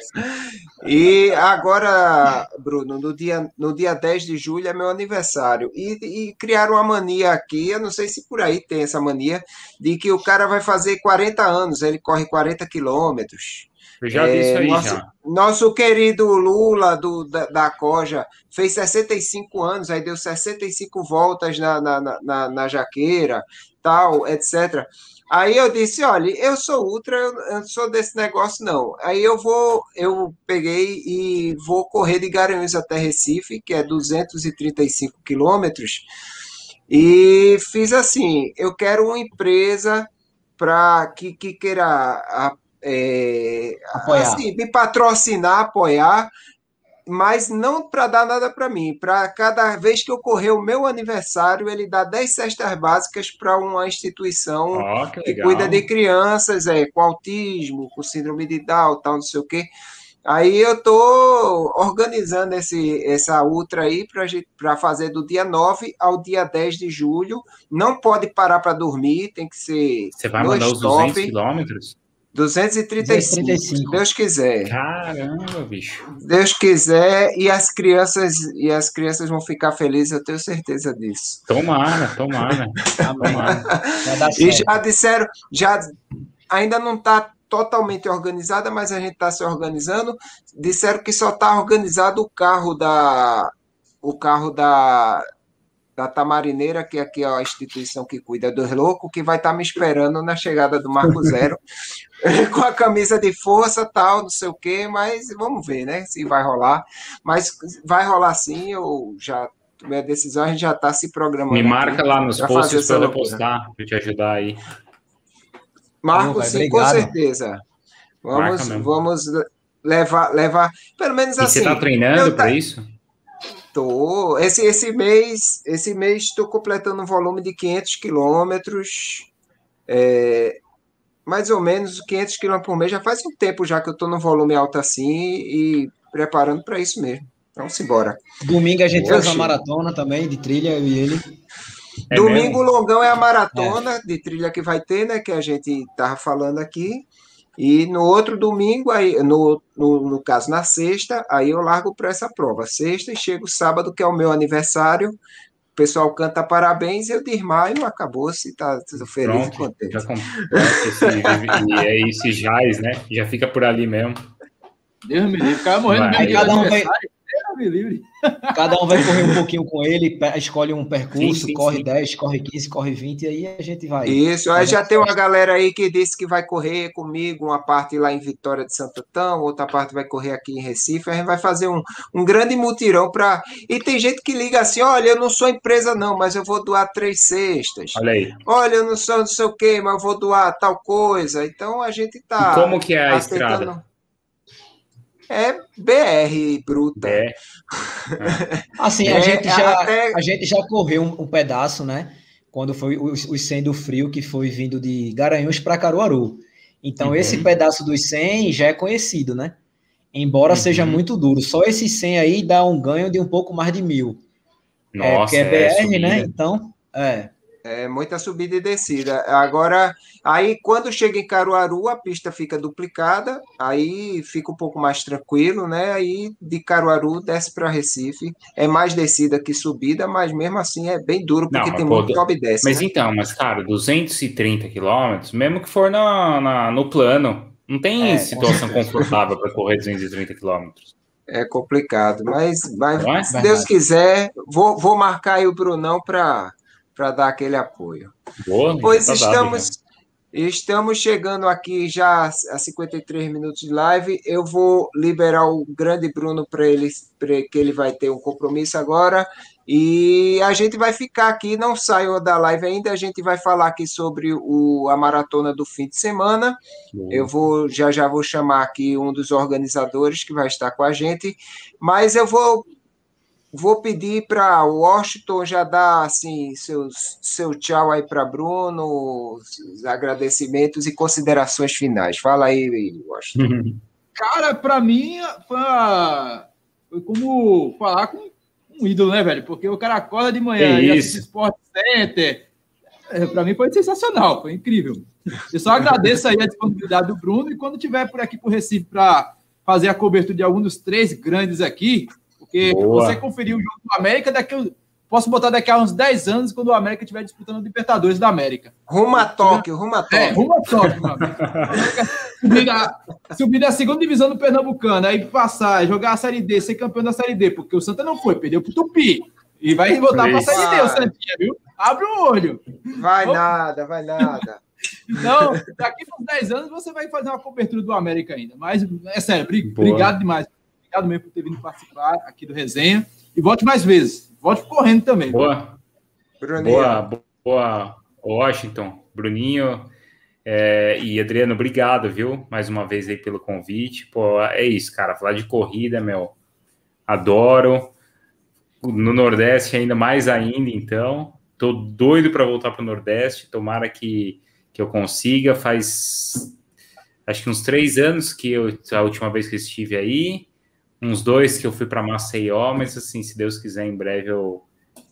*laughs* e agora, Bruno, no dia, no dia 10 de julho é meu aniversário. E, e criaram uma mania aqui, eu não sei se por aí tem essa mania, de que o cara vai fazer 40 anos, ele corre 40 quilômetros. Eu já vi isso aí, nosso, já. Nosso querido Lula, do, da, da Coja, fez 65 anos, aí deu 65 voltas na, na, na, na jaqueira, tal, etc. Aí eu disse, olha, eu sou ultra, eu não sou desse negócio não. Aí eu vou, eu peguei e vou correr de Garanhuns até Recife, que é 235 quilômetros, e fiz assim, eu quero uma empresa para que, que queira é, assim, me patrocinar, apoiar, mas não para dar nada para mim. Para cada vez que ocorrer o meu aniversário, ele dá 10 cestas básicas para uma instituição oh, que, que, cuida de crianças é, com autismo, com síndrome de Down, tal, não sei o quê. Aí eu tô organizando esse, essa ultra aí para fazer do dia 9 ao dia 10 de julho. Não pode parar para dormir, tem que ser. Você vai mandar os 200 quilômetros? 235, 235, se Deus quiser. Caramba, bicho. Deus quiser e as crianças e as crianças vão ficar felizes, eu tenho certeza disso. Tomara, tomara. tomara. e já disseram, já ainda não está totalmente organizada, mas a gente está se organizando. Disseram que só está organizado o carro da o carro da da Tamarineira, que aqui é a instituição que cuida dos loucos, que vai estar tá me esperando na chegada do Marco *laughs* Zero, *laughs* com a camisa de força, tal, não sei o quê, mas vamos ver, né, se vai rolar. Mas vai rolar sim, eu já tomei a decisão, a gente já está se programando. Me marca aqui, lá nos posts para eu postar, para te ajudar aí. Marco, sim, obrigado. com certeza. Vamos, vamos levar, levar, pelo menos e assim. Você está treinando para isso? Tô. Esse, esse mês esse mês estou completando um volume de 500 quilômetros. É, mais ou menos 500 quilômetros por mês. Já faz um tempo já que eu estou no volume alto assim e preparando para isso mesmo. Vamos embora. Domingo a gente faz uma maratona também de trilha, eu e ele. É Domingo mesmo? longão é a maratona é. de trilha que vai ter, né? Que a gente tava falando aqui. E no outro domingo, aí, no, no, no caso na sexta, aí eu largo para essa prova. Sexta e chego sábado, que é o meu aniversário. O pessoal canta parabéns, eu desmaio, acabou-se, tá tudo feliz Pronto, e contente. Já esse, *laughs* e é esse jazz, né? Já fica por ali mesmo. Deus me livre, ficava morrendo Vai, cada um vai, Cada um vai correr um pouquinho com ele, escolhe um percurso, sim, sim, corre sim. 10, corre 15, corre 20, e aí a gente vai. Isso, aí já tem uma galera aí que disse que vai correr comigo, uma parte lá em Vitória de Santo Antão, outra parte vai correr aqui em Recife, a gente vai fazer um, um grande mutirão para. E tem gente que liga assim: olha, eu não sou empresa, não, mas eu vou doar três cestas. Olha aí. Olha, eu não sou não sei o quê, mas eu vou doar tal coisa. Então a gente tá. E como que é a estrada? É BR bruta. É. Assim, a, é, gente já, até... a gente já correu um, um pedaço, né? Quando foi os, os 100 do frio, que foi vindo de Garanhuns para Caruaru. Então, uhum. esse pedaço dos 100 já é conhecido, né? Embora uhum. seja muito duro. Só esse 100 aí dá um ganho de um pouco mais de mil. Nossa, é, porque é BR, é né? Então, é. É muita subida e descida. Agora, aí quando chega em Caruaru, a pista fica duplicada, aí fica um pouco mais tranquilo, né? Aí de Caruaru desce para Recife. É mais descida que subida, mas mesmo assim é bem duro, porque Não, tem pô, muito sobe e desce. Mas né? então, mas cara, 230 quilômetros, mesmo que for na, na, no plano, não tem é, situação confortável para correr 230 quilômetros. É complicado, mas, mas é? se Deus quiser, vou, vou marcar aí o Brunão para para dar aquele apoio. Boa, pois tá estamos, dado, estamos chegando aqui já a 53 minutos de live. Eu vou liberar o grande Bruno para ele, que ele vai ter um compromisso agora. E a gente vai ficar aqui, não saiu da live ainda, a gente vai falar aqui sobre o, a maratona do fim de semana. Eu vou já já vou chamar aqui um dos organizadores que vai estar com a gente, mas eu vou vou pedir para o Washington já dar assim seus, seu tchau aí para Bruno, agradecimentos e considerações finais. Fala aí, Washington. *laughs* Cara, para mim foi, uma... foi, como falar com um ídolo, né, velho? Porque o cara acorda de manhã e assiste Sport Center. É, para mim foi sensacional, foi incrível. Eu só agradeço aí a disponibilidade do Bruno e quando tiver por aqui por Recife para fazer a cobertura de algum dos três grandes aqui, porque Boa. você conferiu o jogo do América daqui. Posso botar daqui a uns 10 anos, quando o América estiver disputando o Libertadores da América. Rumo a Tóquio, rumo a é, Tóquio. É, rumo a Tóquio, meu amigo. subir, a, subir da segunda divisão do Pernambucano, aí passar, jogar a Série D, ser campeão da Série D, porque o Santa não foi, perdeu pro Tupi. E vai voltar para a Série D, o Santinha, viu? Abre o olho. Vai Vamos... nada, vai nada. Então, daqui a uns 10 anos você vai fazer uma cobertura do América ainda. Mas, é sério, obrigado demais Obrigado mesmo por ter vindo participar aqui do resenha. E volte mais vezes. Volte correndo também. Boa. Boa, boa, Washington. Bruninho, É, e Adriano, obrigado, viu? Mais uma vez aí pelo convite. Pô, é isso, cara. Falar de corrida, meu, adoro. No Nordeste ainda mais ainda, então. Tô doido para voltar para o Nordeste. Tomara que, que eu consiga. Faz acho que uns três anos que eu a última vez que estive aí, uns dois que eu fui para Maceió, mas assim, se Deus quiser, em breve eu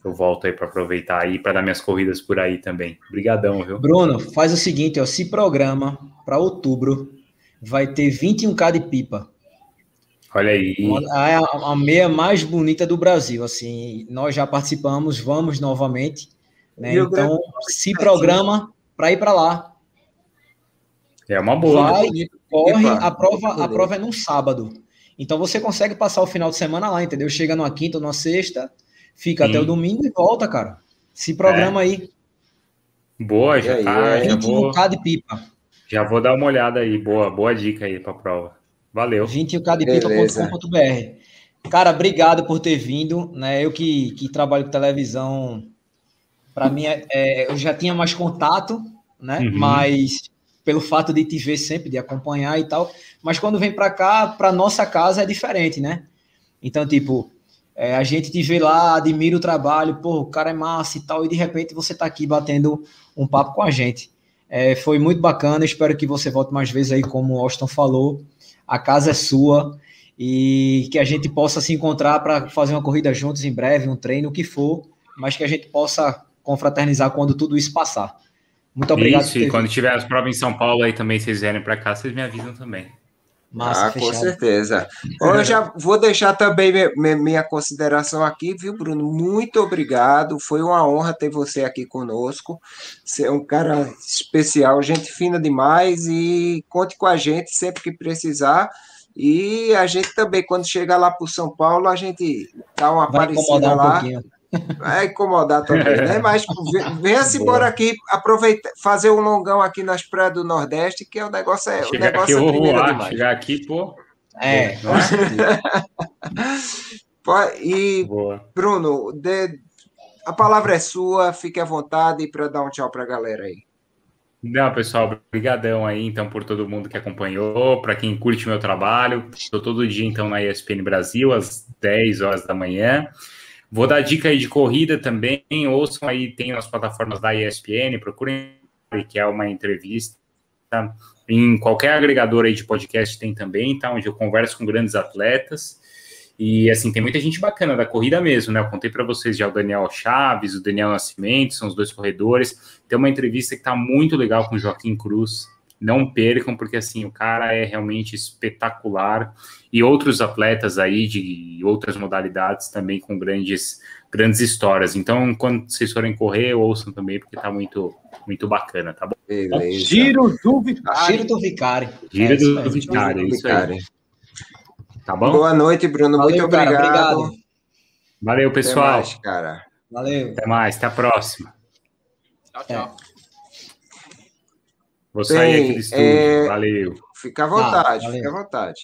eu volto aí para aproveitar aí para dar minhas corridas por aí também. Obrigadão, viu? Bruno, faz o seguinte, ó, se programa para outubro, vai ter 21k de pipa. Olha aí. É a, a, meia mais bonita do Brasil, assim, nós já participamos, vamos novamente, né? Então, se programa para ir para lá. É uma boa. Vai, corre, a prova, a prova é num sábado. Então você consegue passar o final de semana lá, entendeu? Chega numa quinta ou numa sexta, fica Sim. até o domingo e volta, cara. Se programa é. aí. Boa, já tá. É. Já vou, de pipa. Já vou dar uma olhada aí. Boa, boa dica aí para a prova. Valeu. 21kdepipa.com.br. Cara, obrigado por ter vindo. Né? Eu que, que trabalho com televisão, para mim, é, é, eu já tinha mais contato, né? Uhum. Mas pelo fato de te ver sempre, de acompanhar e tal. Mas quando vem para cá, para nossa casa é diferente, né? Então, tipo, é, a gente te vê lá, admira o trabalho, pô, o cara é massa e tal, e de repente você tá aqui batendo um papo com a gente. É, foi muito bacana, espero que você volte mais vezes aí, como o Austin falou. A casa é sua e que a gente possa se encontrar para fazer uma corrida juntos em breve, um treino, o que for, mas que a gente possa confraternizar quando tudo isso passar. Muito obrigado. Isso, e quando tiver as provas em São Paulo aí também, vocês vierem para cá, vocês me avisam também. Massa, ah, com certeza. Bom, eu já vou deixar também minha, consideração aqui, viu, Bruno? Muito obrigado. Foi uma honra ter você aqui conosco. Você é um cara especial, gente fina demais e conte com a gente sempre que precisar. E a gente também, quando chegar lá para o São Paulo, a gente dá uma Vai aparecida lá. Um Vai incomodar também, né? Mas venha-se embora aqui, aproveitar, fazer um longão aqui nas praias do Nordeste, que é o negócio é. Chegar o negócio aqui, é voar, demais. Chegar aqui, pô. É. *laughs* e, Boa. Bruno, de, a palavra é sua, fique à vontade para dar um tchau para a galera aí. Não, pessoal, obrigadão aí, então, por todo mundo que acompanhou, para quem curte meu trabalho. Estou todo dia, então, na ESPN Brasil, às 10 horas da manhã. Vou dar dica aí de corrida também. Ouçam aí, tem as plataformas da ESPN, procurem, que é uma entrevista. Em qualquer agregador aí de podcast tem também, tá? Onde eu converso com grandes atletas. E assim, tem muita gente bacana da corrida mesmo, né? Eu contei para vocês já o Daniel Chaves, o Daniel Nascimento, são os dois corredores. Tem uma entrevista que tá muito legal com o Joaquim Cruz, não percam, porque assim, o cara é realmente espetacular. E outros atletas aí de outras modalidades também com grandes, grandes histórias. Então, quando vocês forem correr, ouçam também, porque tá muito, muito bacana, tá bom? Beleza. Giro do Vicari. Giro do Vicari. Giro é, do, do Vicari, isso aí. Tá bom? Boa noite, Bruno. Valeu, muito obrigado. Cara, obrigado. Valeu, pessoal. Até mais, cara. Valeu. Até mais, até a próxima. Tchau, tchau. É. Vou sair Bem, aqui do estúdio. É... Valeu. Fica à vontade, ah, fica à vontade.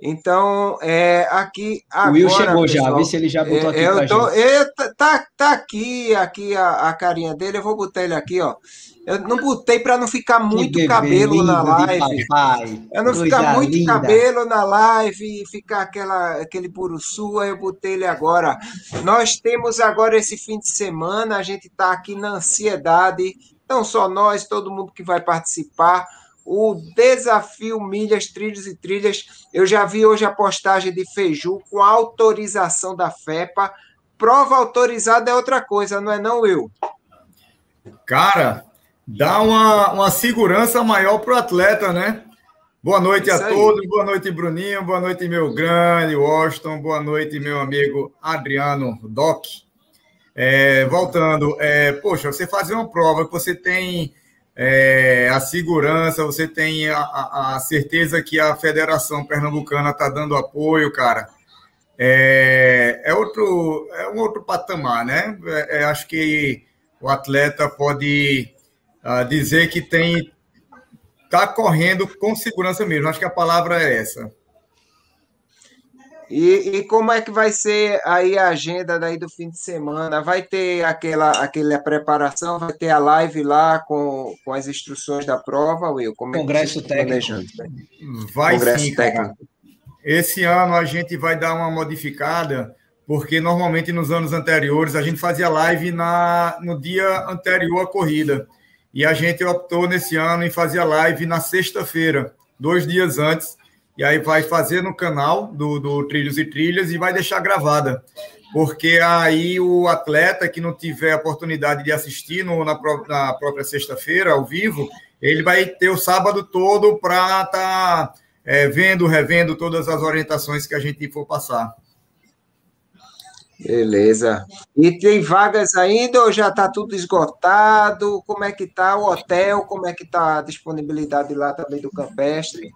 Então, é, aqui agora, O Will chegou pessoal, já, vê se ele já botou aqui é, eu tô, eu, tá, tá aqui, aqui a, a, carinha dele, eu vou botar ele aqui, ó. Eu não botei para não ficar muito cabelo na live. Eu não ficar muito linda. cabelo na live e ficar aquela, aquele puro sua, eu botei ele agora. Nós temos agora esse fim de semana, a gente está aqui na ansiedade não só nós, todo mundo que vai participar. O desafio Milhas, Trilhas e Trilhas. Eu já vi hoje a postagem de Feiju com autorização da FEPA. Prova autorizada é outra coisa, não é não, Will? Cara, dá uma, uma segurança maior para o atleta, né? Boa noite Isso a aí. todos, boa noite, Bruninho, boa noite, meu grande Washington, boa noite, meu amigo Adriano Doc. É, voltando, é, poxa, você fazer uma prova que você tem é, a segurança, você tem a, a, a, certeza que a Federação Pernambucana está dando apoio, cara. É, é, outro, é um outro patamar, né? É, é acho que o atleta pode uh, dizer que tem está correndo com segurança mesmo. Acho que a palavra é essa. E, e, como é que vai ser aí a agenda daí do fim de semana? Vai ter aquela, aquela preparação, vai ter a live lá com, com as instruções da prova, Will? Como Congresso é que técnico. Vai Congresso sim, técnico. Esse ano a gente vai dar uma modificada, porque normalmente nos anos anteriores a gente fazia live na, no dia anterior à corrida. E a gente optou nesse ano em fazer live na sexta-feira, dois dias antes e aí vai fazer no canal do, do Trilhos e Trilhas e vai deixar gravada. Porque aí o atleta que não tiver a oportunidade de assistir no, na, na própria sexta-feira, ao vivo, ele vai ter o sábado todo para estar tá, é, vendo, revendo todas as orientações que a gente for passar. Beleza. E tem vagas ainda ou já está tudo esgotado? Como é que está o hotel? Como é que está a disponibilidade lá também do campestre?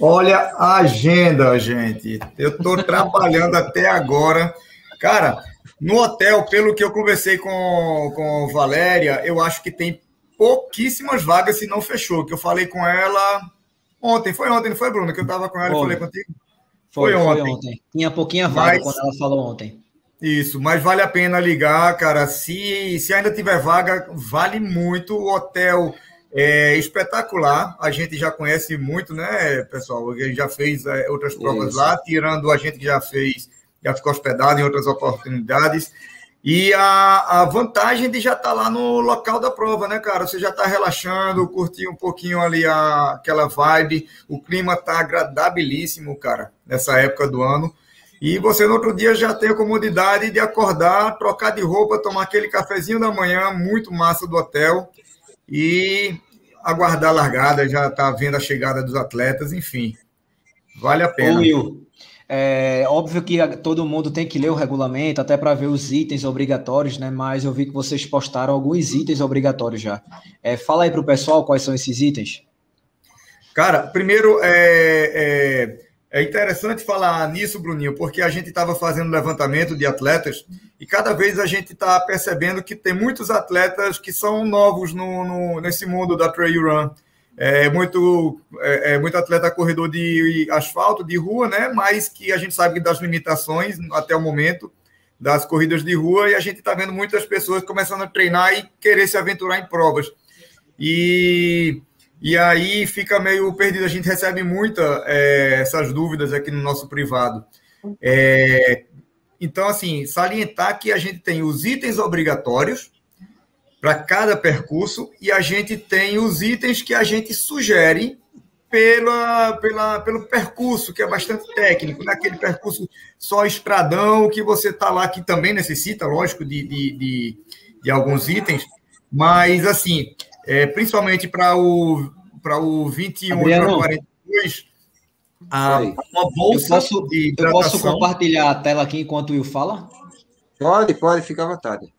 Olha a agenda, gente. Eu estou *laughs* trabalhando até agora. Cara, no hotel, pelo que eu conversei com, com Valéria, eu acho que tem pouquíssimas vagas se não fechou. Que eu falei com ela ontem. Foi ontem, não foi, Bruno? Que eu estava com ela e falei contigo? Foi, foi, ontem. foi, ontem. Tinha pouquinha vaga mas, quando ela falou ontem. Isso, mas vale a pena ligar, cara. Se, se ainda tiver vaga, vale muito. O hotel é espetacular. A gente já conhece muito, né, pessoal? A gente já fez é, outras provas Isso. lá, tirando a gente que já fez, já ficou hospedado em outras oportunidades. E a, a vantagem de já estar tá lá no local da prova, né, cara? Você já está relaxando, curtir um pouquinho ali a, aquela vibe. O clima está agradabilíssimo, cara, nessa época do ano. E você no outro dia já tem a comodidade de acordar, trocar de roupa, tomar aquele cafezinho da manhã, muito massa do hotel. E aguardar a largada, já está vendo a chegada dos atletas, enfim. Vale a pena. Will, é óbvio que todo mundo tem que ler o regulamento, até para ver os itens obrigatórios, né? Mas eu vi que vocês postaram alguns itens obrigatórios já. É, fala aí para o pessoal quais são esses itens. Cara, primeiro é, é é interessante falar nisso, Bruninho, porque a gente estava fazendo levantamento de atletas e cada vez a gente está percebendo que tem muitos atletas que são novos no, no nesse mundo da trail run. É muito, é, é, muito atleta corredor de asfalto, de rua, né? Mas que a gente sabe das limitações até o momento das corridas de rua e a gente está vendo muitas pessoas começando a treinar e querer se aventurar em provas. E e aí fica meio perdido. A gente recebe muita é, essas dúvidas aqui no nosso privado. É, então, assim, salientar que a gente tem os itens obrigatórios para cada percurso e a gente tem os itens que a gente sugere pela, pela, pelo percurso, que é bastante técnico, naquele né? percurso só estradão, que você está lá, que também necessita, lógico, de, de, de, de alguns itens, mas, assim, é, principalmente para o, para o 21 e para o 42, a, uma bolsa eu posso, de hidratação. Eu posso compartilhar a tela aqui enquanto o Will fala? Pode, pode, fica à vontade.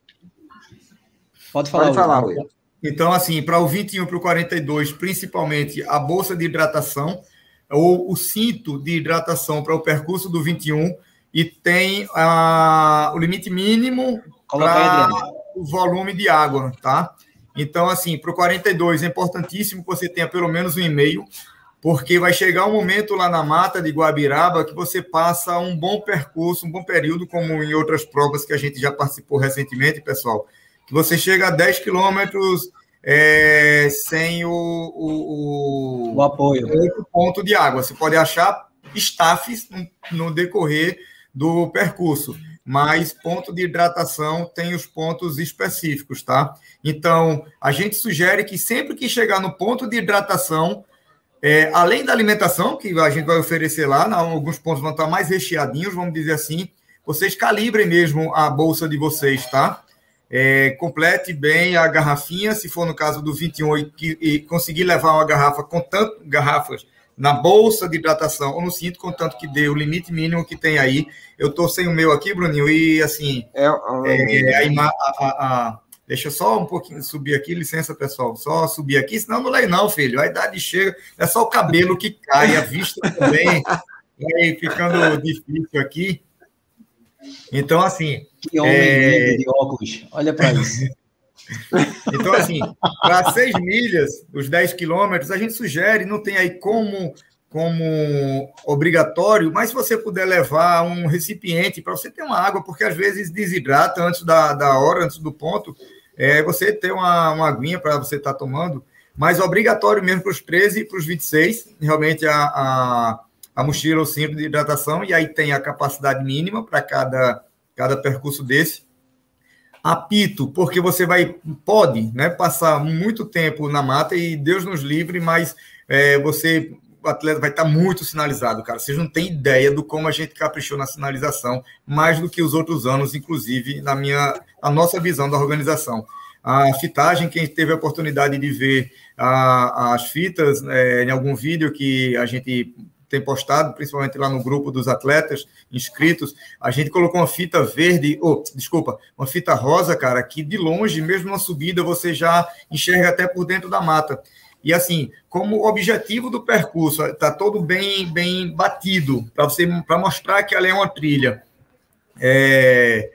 Pode falar, pode falar Will. Will. Então, assim, para o 21 e para o 42, principalmente a bolsa de hidratação ou o cinto de hidratação para o percurso do 21 e tem a, o limite mínimo para o volume de água, tá? Então, assim, para o 42 é importantíssimo que você tenha pelo menos um e-mail, porque vai chegar um momento lá na mata de Guabiraba que você passa um bom percurso, um bom período, como em outras provas que a gente já participou recentemente, pessoal, que você chega a 10 quilômetros é, sem o, o, o, o apoio. ponto de água. Você pode achar staffs no, no decorrer do percurso mas ponto de hidratação tem os pontos específicos, tá? Então, a gente sugere que sempre que chegar no ponto de hidratação, é, além da alimentação, que a gente vai oferecer lá, alguns pontos vão estar mais recheadinhos, vamos dizer assim, vocês calibrem mesmo a bolsa de vocês, tá? É, complete bem a garrafinha, se for no caso do 21 e, e conseguir levar uma garrafa com tanto garrafas na bolsa de hidratação ou no cinto, contanto que dê o limite mínimo que tem aí. Eu estou sem o meu aqui, Bruninho, e assim. É, é, é a, a, a, deixa eu só um pouquinho subir aqui, licença, pessoal. Só subir aqui, senão não leio, não, filho. A idade chega, é só o cabelo que cai, a vista também *laughs* vai ficando difícil aqui. Então, assim. Que homem é... de óculos, olha para isso. Então, assim, para seis milhas, os 10 quilômetros, a gente sugere, não tem aí como como obrigatório, mas se você puder levar um recipiente para você ter uma água, porque às vezes desidrata antes da, da hora, antes do ponto, é, você ter uma, uma aguinha para você estar tá tomando, mas obrigatório mesmo para os 13 e para os 26, realmente a, a, a mochila ou cinto de hidratação, e aí tem a capacidade mínima para cada, cada percurso desse. Apito, porque você vai, pode, né, passar muito tempo na mata e Deus nos livre, mas é, você o atleta vai estar muito sinalizado, cara. Vocês não têm ideia do como a gente caprichou na sinalização, mais do que os outros anos, inclusive na minha, a nossa visão da organização. A fitagem, quem teve a oportunidade de ver a, as fitas é, em algum vídeo que a gente tem postado, principalmente lá no grupo dos atletas inscritos, a gente colocou uma fita verde, ou, oh, desculpa, uma fita rosa, cara, que de longe, mesmo na subida, você já enxerga até por dentro da mata. E assim, como objetivo do percurso está todo bem bem batido para você para mostrar que ela é uma trilha. É,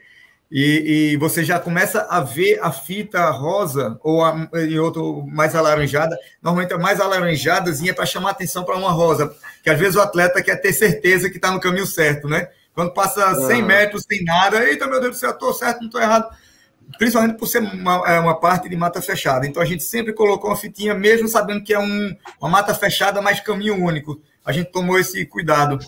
e, e, você já começa a ver a fita rosa ou a, em outro mais alaranjada. Normalmente a mais alaranjadazinha para chamar atenção para uma rosa, que às vezes o atleta quer ter certeza que está no caminho certo, né? Quando passa 100 metros sem nada, eita meu Deus do céu, estou certo, não estou errado principalmente por ser uma, é uma, parte de mata fechada. Então a gente sempre colocou uma fitinha, mesmo sabendo que é um, uma mata fechada, mas caminho único. A gente tomou esse cuidado.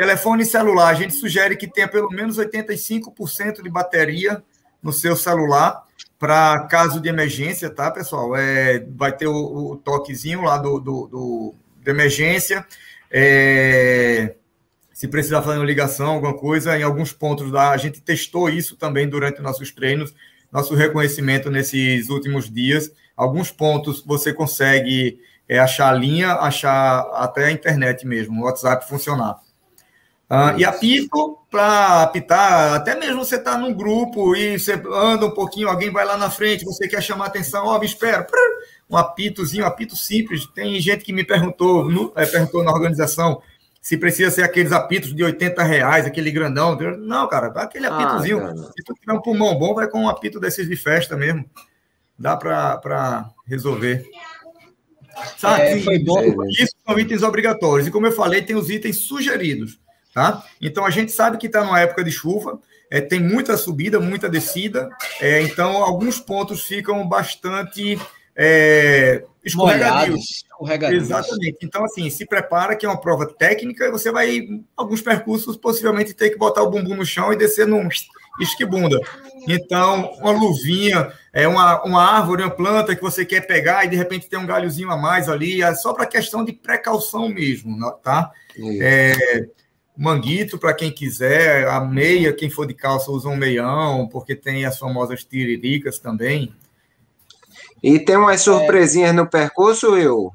Telefone celular, a gente sugere que tenha pelo menos 85% de bateria no seu celular para caso de emergência, tá, pessoal? É, vai ter o, o toquezinho lá do, do, do de emergência. É, se precisar fazer uma ligação, alguma coisa, em alguns pontos da. A gente testou isso também durante nossos treinos nosso reconhecimento nesses últimos dias. Alguns pontos você consegue é, achar a linha, achar até a internet mesmo, o WhatsApp funcionar. Uh, e apito para apitar, até mesmo você está num grupo e você anda um pouquinho, alguém vai lá na frente, você quer chamar atenção, ó, oh, me espera, um apitozinho, um apito simples. Tem gente que me perguntou, no, é, perguntou na organização, se precisa ser aqueles apitos de 80 reais, aquele grandão. Não, cara, aquele ah, apitozinho. Ah, se tu tiver um pulmão bom, vai com um apito desses de festa mesmo. Dá para resolver. Sabe? É, foi bom. Isso são itens obrigatórios. E como eu falei, tem os itens sugeridos. Tá? Então a gente sabe que está numa época de chuva, é, tem muita subida, muita descida, é, então alguns pontos ficam bastante é, escorregadios. Exatamente. Então, assim, se prepara que é uma prova técnica e você vai, alguns percursos, possivelmente ter que botar o bumbum no chão e descer num esquibunda. Então, uma luvinha, é uma, uma árvore, uma planta que você quer pegar e de repente tem um galhozinho a mais ali, é só para questão de precaução mesmo, tá? É, manguito para quem quiser, a meia, quem for de calça usa um meião, porque tem as famosas tiriricas também. E tem umas surpresinhas é... no percurso, Will?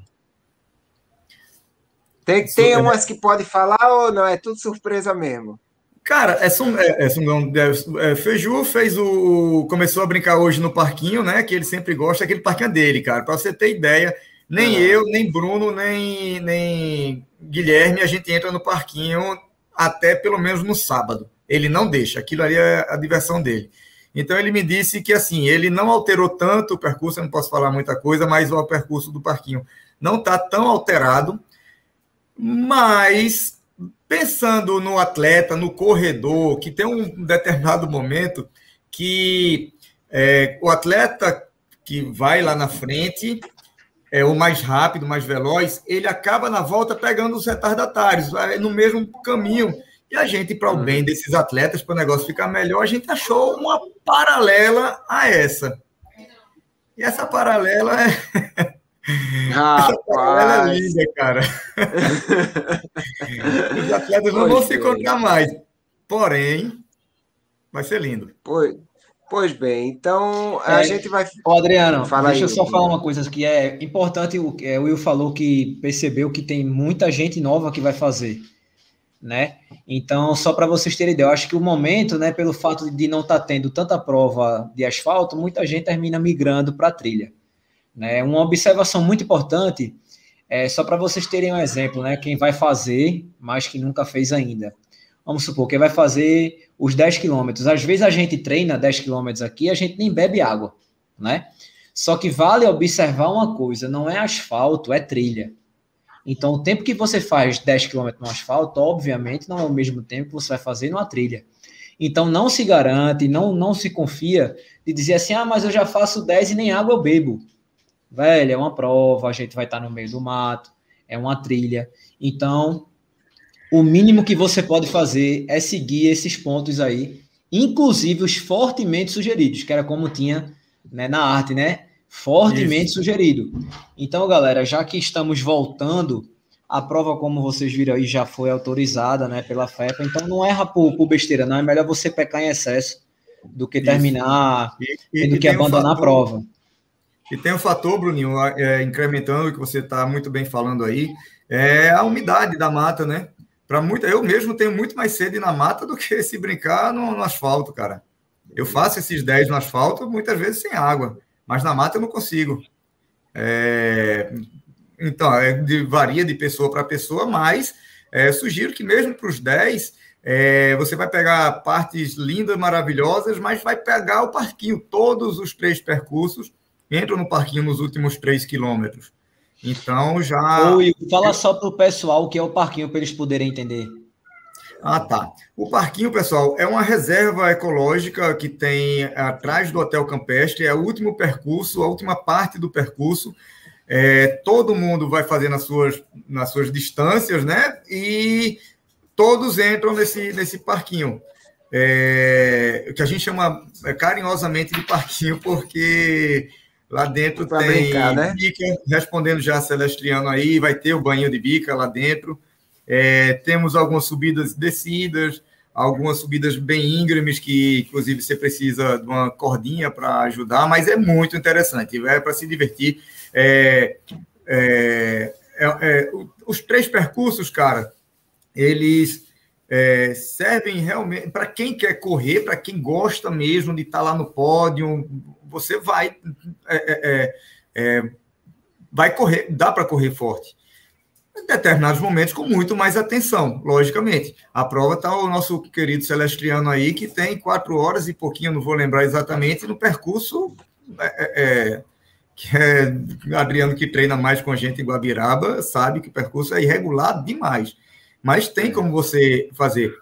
Tem, tem umas que pode falar ou não? É tudo surpresa mesmo? Cara, é, é, é, é, Feiju fez o. Começou a brincar hoje no parquinho, né? Que ele sempre gosta, aquele parquinho dele, cara. Para você ter ideia, nem ah. eu, nem Bruno, nem, nem Guilherme, a gente entra no parquinho até pelo menos no sábado. Ele não deixa, aquilo ali é a diversão dele. Então ele me disse que assim, ele não alterou tanto o percurso, eu não posso falar muita coisa, mas o percurso do parquinho não está tão alterado. Mas pensando no atleta, no corredor, que tem um determinado momento que é, o atleta que vai lá na frente é o mais rápido, mais veloz, ele acaba na volta pegando os retardatários, no mesmo caminho e a gente, para o bem desses atletas, para o negócio ficar melhor, a gente achou uma paralela a essa. E essa paralela é. *laughs* essa paralela é linda, cara. *laughs* Os atletas não vão se encontrar mais. Porém, vai ser lindo. Pois, pois bem, então a é, gente vai. Ô, Adriano, Fala deixa aí, eu só falar uma coisa que é importante. O, é, o Will falou que percebeu que tem muita gente nova que vai fazer né? Então, só para vocês terem ideia, eu acho que o momento, né, pelo fato de não estar tá tendo tanta prova de asfalto, muita gente termina migrando para a trilha. Né? Uma observação muito importante, é, só para vocês terem um exemplo, né, quem vai fazer, mas que nunca fez ainda. Vamos supor, quem vai fazer os 10 quilômetros. Às vezes a gente treina 10 quilômetros aqui, a gente nem bebe água, né? Só que vale observar uma coisa, não é asfalto, é trilha. Então, o tempo que você faz 10 km no asfalto, obviamente, não é o mesmo tempo que você vai fazer numa trilha. Então, não se garante, não, não se confia de dizer assim, ah, mas eu já faço 10 e nem água eu bebo. Velho, é uma prova, a gente vai estar no meio do mato, é uma trilha. Então, o mínimo que você pode fazer é seguir esses pontos aí, inclusive os fortemente sugeridos, que era como tinha né, na arte, né? Fortemente Isso. sugerido. Então, galera, já que estamos voltando, a prova, como vocês viram aí, já foi autorizada né, pela FEPA, então não erra por, por besteira, não. É melhor você pecar em excesso do que terminar e, e, do que abandonar um fator, a prova. E tem um fator, Bruninho, é, incrementando o que você está muito bem falando aí, é a umidade da mata, né? Para muita, eu mesmo tenho muito mais sede na mata do que se brincar no, no asfalto, cara. Eu faço esses 10 no asfalto muitas vezes sem água, mas na mata eu não consigo. É, então, é de, varia de pessoa para pessoa, mas é, sugiro que mesmo para os 10, é, você vai pegar partes lindas, maravilhosas, mas vai pegar o parquinho, todos os três percursos entram no parquinho nos últimos 3 quilômetros. Então já. Oi, fala só para o pessoal o que é o parquinho para eles poderem entender. Ah, tá. O parquinho, pessoal, é uma reserva ecológica que tem atrás do Hotel Campestre, é o último percurso, a última parte do percurso. É, todo mundo vai fazer nas suas, nas suas distâncias, né? E todos entram nesse, nesse parquinho. É, que a gente chama é, carinhosamente de parquinho, porque Lá dentro pra tem brincar, né? bica, respondendo já Celestriano aí, vai ter o banho de bica lá dentro. É, temos algumas subidas e descidas, algumas subidas bem íngremes, que inclusive você precisa de uma cordinha para ajudar, mas é muito interessante, é para se divertir. É, é, é, é os três percursos, cara, eles é, servem realmente para quem quer correr, para quem gosta mesmo de estar tá lá no pódio, você vai é, é, é, é vai correr, dá para correr forte. Em determinados momentos, com muito mais atenção, logicamente. A prova está o nosso querido Celestriano aí, que tem quatro horas e pouquinho, não vou lembrar exatamente, no percurso é, que é Adriano que treina mais com a gente em Guabiraba, sabe que o percurso é irregular demais. Mas tem como você fazer.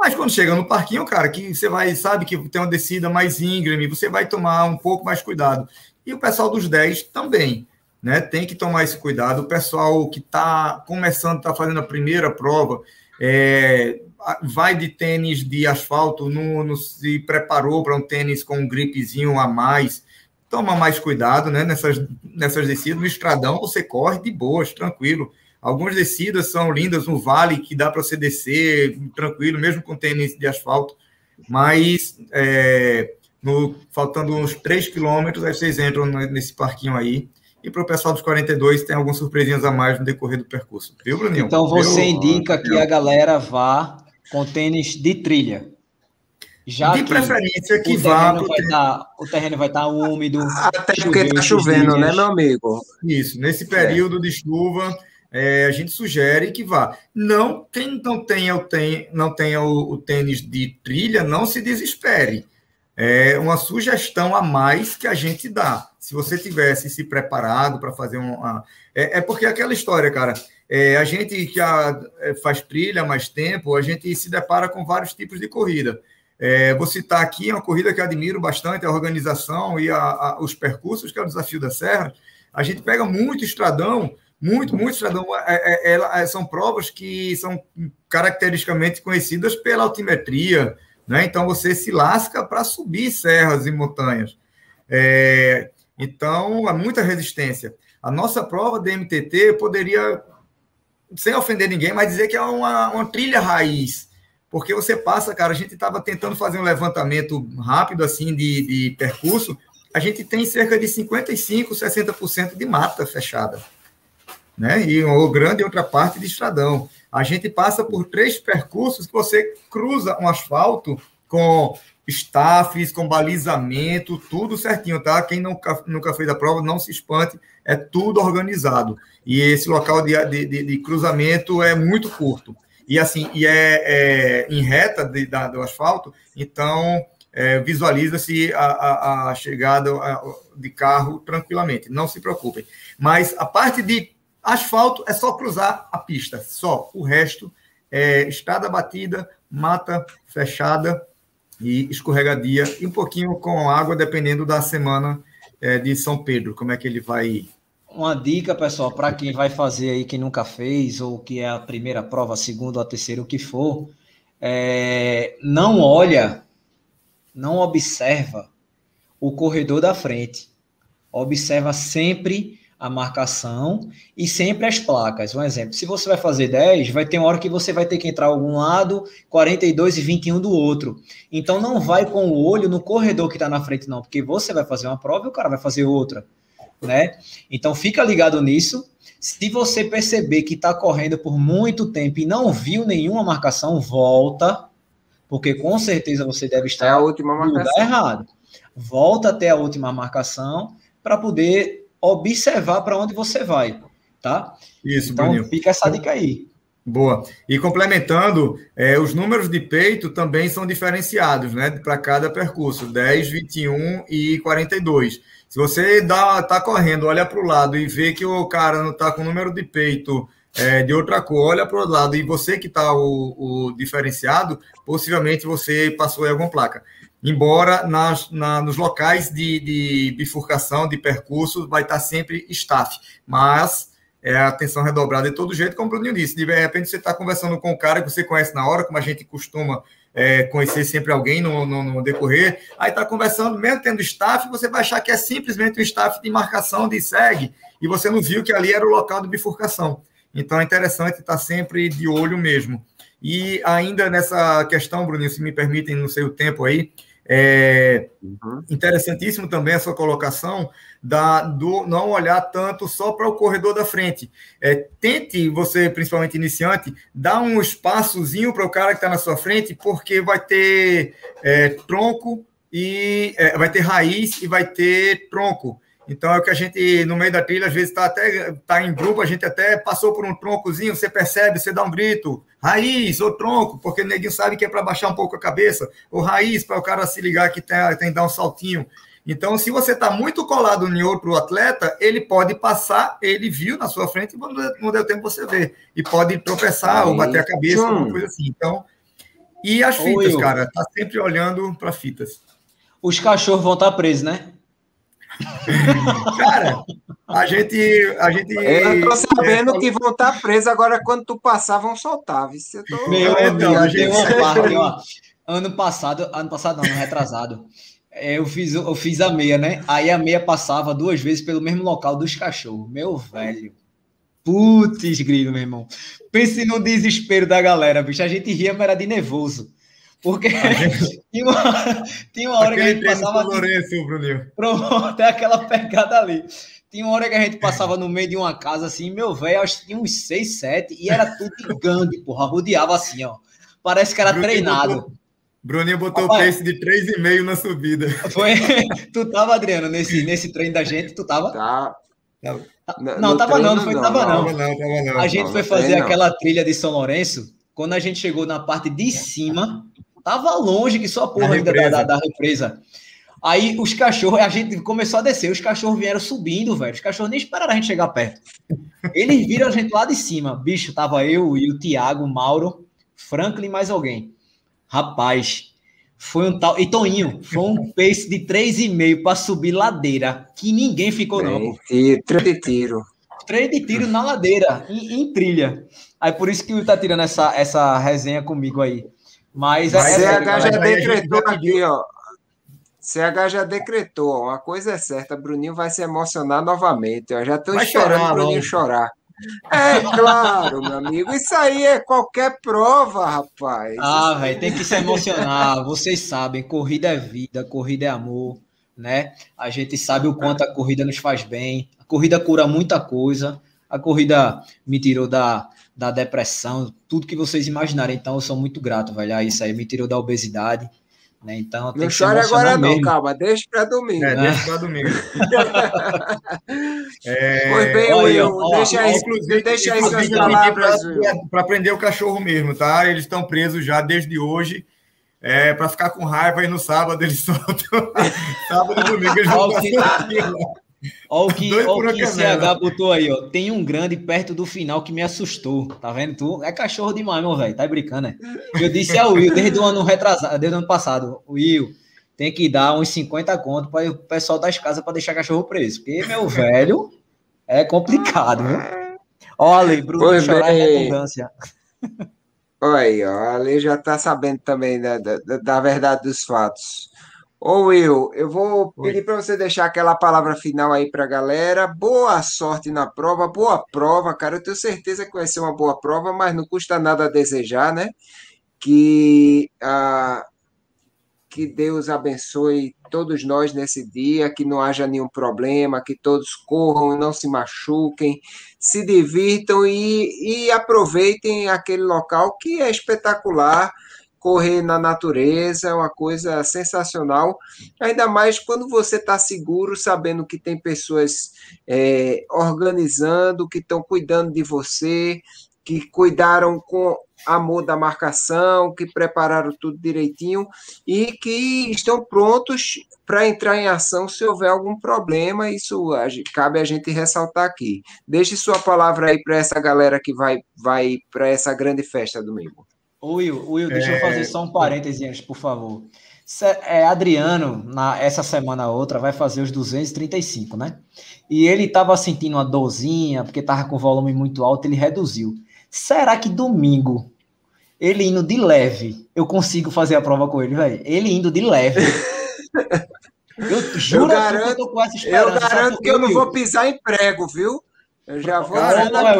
Mas quando chega no parquinho, cara, que você vai, sabe que tem uma descida mais íngreme, você vai tomar um pouco mais cuidado. E o pessoal dos 10 também, né? Tem que tomar esse cuidado. O pessoal que está começando, está fazendo a primeira prova, é, vai de tênis de asfalto, não, não se preparou para um tênis com um gripezinho a mais, toma mais cuidado, né? Nessas, nessas descidas, no estradão você corre de boas, tranquilo. Algumas descidas são lindas no vale, que dá para você descer tranquilo, mesmo com tênis de asfalto, mas é, no, faltando uns 3 quilômetros, aí vocês entram nesse parquinho aí. E para o pessoal dos 42, tem algumas surpresinhas a mais no decorrer do percurso. Viu, Bruninho? Então você Viu? indica que a galera vá com tênis de trilha. Já de preferência que vá. Tá, o terreno vai estar tá úmido. Até porque está chovendo, né, meu amigo? Isso, nesse período é. de chuva é, a gente sugere que vá. Não, quem não tenha, o, ten, não tenha o, o tênis de trilha, não se desespere. É uma sugestão a mais que a gente dá. Se você tivesse se preparado para fazer uma. É, é, porque aquela história, cara. É, a gente que a, é, faz trilha há mais tempo, a gente se depara com vários tipos de corrida. É, vou citar aqui uma corrida que admiro bastante, a organização e a, a, os percursos, que é o Desafio da Serra. A gente pega muito estradão muito, muito. É, é, é, são provas que são caracteristicamente conhecidas pela altimetria, né? Então você se lasca para subir serras e montanhas. É, então, há muita resistência. A nossa prova de MTT poderia, sem ofender ninguém, mas dizer que é uma, uma trilha raiz. Porque você passa, cara, a gente estava tentando fazer um levantamento rápido assim de, de percurso, a gente tem cerca de 55, 60% de mata fechada né? E uma grande outra parte de estradão. A gente passa por três percursos que você cruza um asfalto com staffs, com balizamento, tudo certinho, tá? Quem nunca, nunca fez a prova, não se espante, é tudo organizado. E esse local de, de, de cruzamento é muito curto. E assim, e é, é em reta de, da, do asfalto, então é, visualiza-se a, a, a, chegada de carro tranquilamente, não se preocupem. Mas a parte de Asfalto é só cruzar a pista, só. O resto é estrada batida, mata fechada e escorregadia, e um pouquinho com água, dependendo da semana é, de São Pedro, como é que ele vai. Uma dica, pessoal, para quem vai fazer aí, quem nunca fez, ou que é a primeira prova, a segunda ou a terceira, o que for, é, não olha, não observa o corredor da frente. Observa sempre a marcação e sempre as placas. Um exemplo, se você vai fazer 10, vai ter uma hora que você vai ter que entrar algum lado, 42 e 21 do outro. Então não vai com o olho no corredor que está na frente, não, porque você vai fazer uma prova e o cara vai fazer outra. Né? Então fica ligado nisso. Se você perceber que está correndo por muito tempo e não viu nenhuma marcação, volta, porque com certeza você deve estar é a última marcação. errado. Volta até a última marcação para poder observar para onde você vai, tá? Isso, então Bruninho. fica essa dica aí. Boa. E complementando, é, os números de peito também são diferenciados, né? Para cada percurso, 10, 21 e 42. Se você dá, tá correndo, olha para o lado e vê que o cara não está com número de peito é, de outra cor, olha para o lado e você que está o, o diferenciado, possivelmente você passou em alguma placa embora nas, na, nos locais de, de, bifurcação, de percurso, vai estar sempre staff, mas é atenção redobrada de todo jeito, como o Bruninho disse, de repente você está conversando com um cara que você conhece na hora, como a gente costuma é, conhecer sempre alguém no, no, no decorrer, aí está conversando, mesmo tendo staff, você vai achar que é simplesmente um staff de marcação de segue, e você não viu que ali era o local de bifurcação. Então é interessante estar sempre de olho mesmo. E ainda nessa questão, Bruninho, se me permitem, no seu tempo aí, é uhum. interessantíssimo também a sua colocação da, do não olhar tanto só para o corredor da frente. É, tente, você, principalmente iniciante, dar um espaçozinho para o cara que está na sua frente, porque vai ter é, tronco e é, vai ter raiz e vai ter tronco. Então é o que a gente, no meio da trilha, às vezes está até tá em grupo, a gente até passou por um troncozinho, você percebe, você dá um grito, raiz ou tronco, porque o neguinho sabe que é para baixar um pouco a cabeça, ou raiz para o cara se ligar que tem, tem que dar um saltinho. Então, se você está muito colado em outro atleta, ele pode passar, ele viu na sua frente e não deu tempo você ver. E pode tropeçar Aí, ou bater a cabeça, alguma coisa assim. Então, e as fitas, Oi, cara, tá sempre olhando para fitas. Os cachorros vão estar tá presos, né? Cara, a gente. A gente eu tô sabendo é, que vão estar tá presos agora quando tu passar, vão soltar. Viu? Tô... Meu Deus, a gente... uma parte, ó. Ano passado, ano passado não, ano retrasado. É, eu fiz, eu fiz a meia, né? Aí a meia passava duas vezes pelo mesmo local dos cachorros. Meu velho. Putz, grilo, meu irmão. Pense no desespero da galera, bicho. A gente ria, mas era de nervoso. Porque *laughs* tinha, uma, tinha uma hora Aquele que a gente passava. Lourenço, Bruninho. Pronto, é *laughs* aquela pegada ali. Tinha uma hora que a gente passava no meio de uma casa assim, meu velho, acho que tinha uns seis, sete, e era tudo em gangue, porra, rodeava assim, ó. Parece que era Bruninho treinado. Botou, Bruninho botou Rapaz, o pace de 3,5 na subida. *laughs* Foi. Tu tava, Adriano, nesse, nesse treino da gente, tu tava? Tá. Não, não tava não, não foi, não, tava não. não, não, não a gente foi fazer aquela trilha de São Lourenço, quando a gente chegou na parte de cima, Tava longe que só a porra ainda da, da, da, represa. Aí os cachorros, a gente começou a descer, os cachorros vieram subindo, velho. Os cachorros nem esperaram a gente chegar perto. Eles viram a gente lá de cima. Bicho, tava eu e o Thiago, o Mauro, Franklin mais alguém. Rapaz, foi um tal. E Toninho, foi um *laughs* pace de 3,5 para subir ladeira, que ninguém ficou, não. Três de tiro. Três de tiro na ladeira, em, em, trilha. Aí por isso que o tá tirando essa, essa resenha comigo aí. Mas, Mas é, CH já decretou aqui, ó. CH já decretou, uma coisa é certa, Bruninho vai se emocionar novamente. Eu já estou esperando o Bruninho chorar. É claro, meu amigo. Isso aí é qualquer prova, rapaz. Ah, velho, tem que se emocionar. Vocês sabem, corrida é vida, corrida é amor, né? A gente sabe o quanto a corrida nos faz bem. A corrida cura muita coisa. A corrida me tirou da, da depressão, tudo que vocês imaginarem. Então, eu sou muito grato, velho. Ah, isso aí me tirou da obesidade. Né? Então, não chore agora, mesmo. não, calma, deixa para domingo. É, deixa para domingo. *laughs* é... Pois bem, Will, deixa aí, inclusive, deixa aí suas palavras. Para prender o cachorro mesmo, tá? Eles estão presos já desde hoje. É, para ficar com raiva, e no sábado eles *laughs* soltam. sábado e domingo eles vão Olha o que, ó o, *laughs* que o CH botou aí, ó. Tem um grande perto do final que me assustou. Tá vendo? Tu é cachorro demais, meu velho. Tá brincando, né? Eu disse ao Will desde o ano retrasado, desde o ano passado. Will, tem que dar uns 50 contos para o pessoal das casas para deixar cachorro preso. Porque, meu velho, é complicado, viu? Olha, Bruno, pois chorar bem. redundância. Olha aí, ó, a lei já está sabendo também da, da, da, verdade dos fatos. Ô Will, eu vou pedir para você deixar aquela palavra final aí para a galera. Boa sorte na prova, boa prova, cara. Eu tenho certeza que vai ser uma boa prova, mas não custa nada a desejar, né? Que ah, que Deus abençoe todos nós nesse dia, que não haja nenhum problema, que todos corram, não se machuquem, se divirtam e, e aproveitem aquele local que é espetacular. Correr na natureza é uma coisa sensacional, ainda mais quando você está seguro, sabendo que tem pessoas é, organizando, que estão cuidando de você, que cuidaram com amor da marcação, que prepararam tudo direitinho e que estão prontos para entrar em ação se houver algum problema. Isso cabe a gente ressaltar aqui. Deixe sua palavra aí para essa galera que vai, vai para essa grande festa domingo. Will, Will, deixa é... eu fazer só um parênteses, por favor. É, Adriano, na, essa semana outra, vai fazer os 235, né? E ele estava sentindo uma dorzinha, porque estava com volume muito alto, ele reduziu. Será que domingo, ele indo de leve, eu consigo fazer a prova com ele, velho? Ele indo de leve. *laughs* eu juro eu garanto, que eu tô com essa esperança. Eu garanto que eu não vou pisar em prego, viu? Eu já vou. Caramba,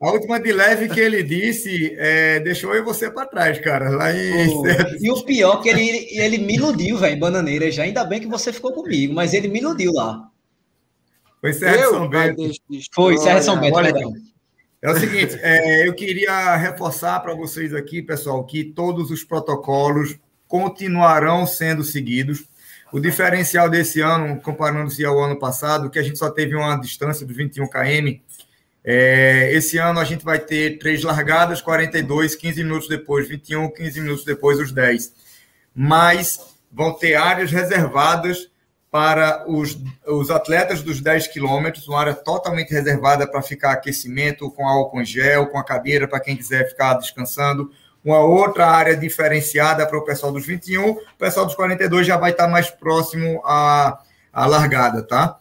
a última de leve que ele disse é, deixou eu e você para trás, cara. Lá em... Oh, e o pior é que ele, ele me iludiu, velho, bananeira. Já ainda bem que você ficou comigo, mas ele me iludiu lá. Foi Sérgio São Bento. Foi Sérgio São Bento, verdade. É o seguinte, é, eu queria reforçar para vocês aqui, pessoal, que todos os protocolos continuarão sendo seguidos. O diferencial desse ano, comparando-se ao ano passado, que a gente só teve uma distância de 21 km, é, esse ano a gente vai ter três largadas, 42, 15 minutos depois, 21, 15 minutos depois, os 10. Mas vão ter áreas reservadas para os, os atletas dos 10 quilômetros, uma área totalmente reservada para ficar aquecimento, com álcool em gel, com a cadeira para quem quiser ficar descansando, uma outra área diferenciada para o pessoal dos 21, o pessoal dos 42 já vai estar mais próximo à, à largada, tá?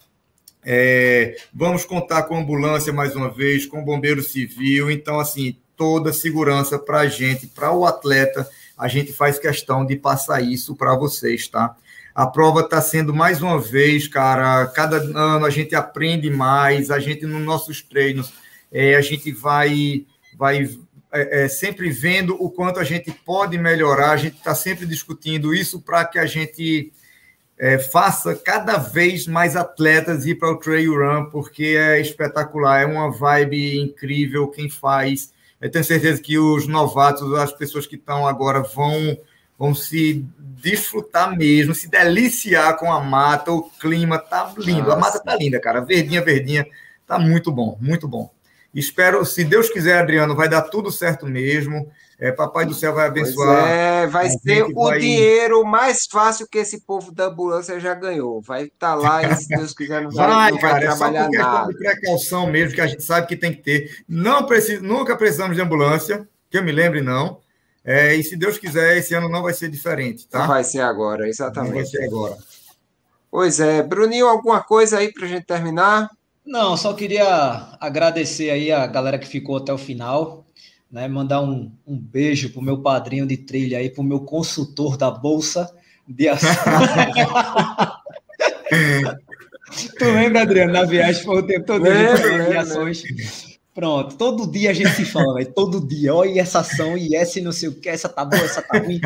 É, vamos contar com ambulância mais uma vez, com bombeiro civil, então, assim, toda segurança para a gente, para o atleta, a gente faz questão de passar isso para vocês, tá? A prova está sendo mais uma vez, cara. Cada ano a gente aprende mais, a gente nos nossos treinos, é, a gente vai, vai é, é, sempre vendo o quanto a gente pode melhorar. A gente está sempre discutindo isso para que a gente é, faça cada vez mais atletas ir para o trail run, porque é espetacular, é uma vibe incrível quem faz. Eu tenho certeza que os novatos, as pessoas que estão agora vão vão se desfrutar mesmo, se deliciar com a mata, o clima tá lindo, Nossa. a mata tá linda, cara, verdinha, verdinha, tá muito bom, muito bom. Espero, se Deus quiser, Adriano, vai dar tudo certo mesmo. É, Papai do céu vai abençoar. É, vai ser o vai... dinheiro mais fácil que esse povo da ambulância já ganhou. Vai estar tá lá e, se Deus quiser, não vai, vai, não vai cara, trabalhar é só nada. de precaução mesmo, que a gente sabe que tem que ter. Não precisa, nunca precisamos de ambulância, que eu me lembre, não. É, e se Deus quiser, esse ano não vai ser diferente, tá? Não vai ser agora, exatamente. Não vai ser agora. Pois é. Bruninho, alguma coisa aí para a gente terminar? Não, só queria agradecer aí a galera que ficou até o final, né? Mandar um, um beijo pro meu padrinho de trilha aí, pro meu consultor da Bolsa de Ações. *laughs* tu lembra, Adriano, na viagem foi o tempo todo de ações. Pronto, todo dia a gente se fala, véio, todo dia, olha essa ação e essa não sei o que, essa tá boa, essa tá ruim.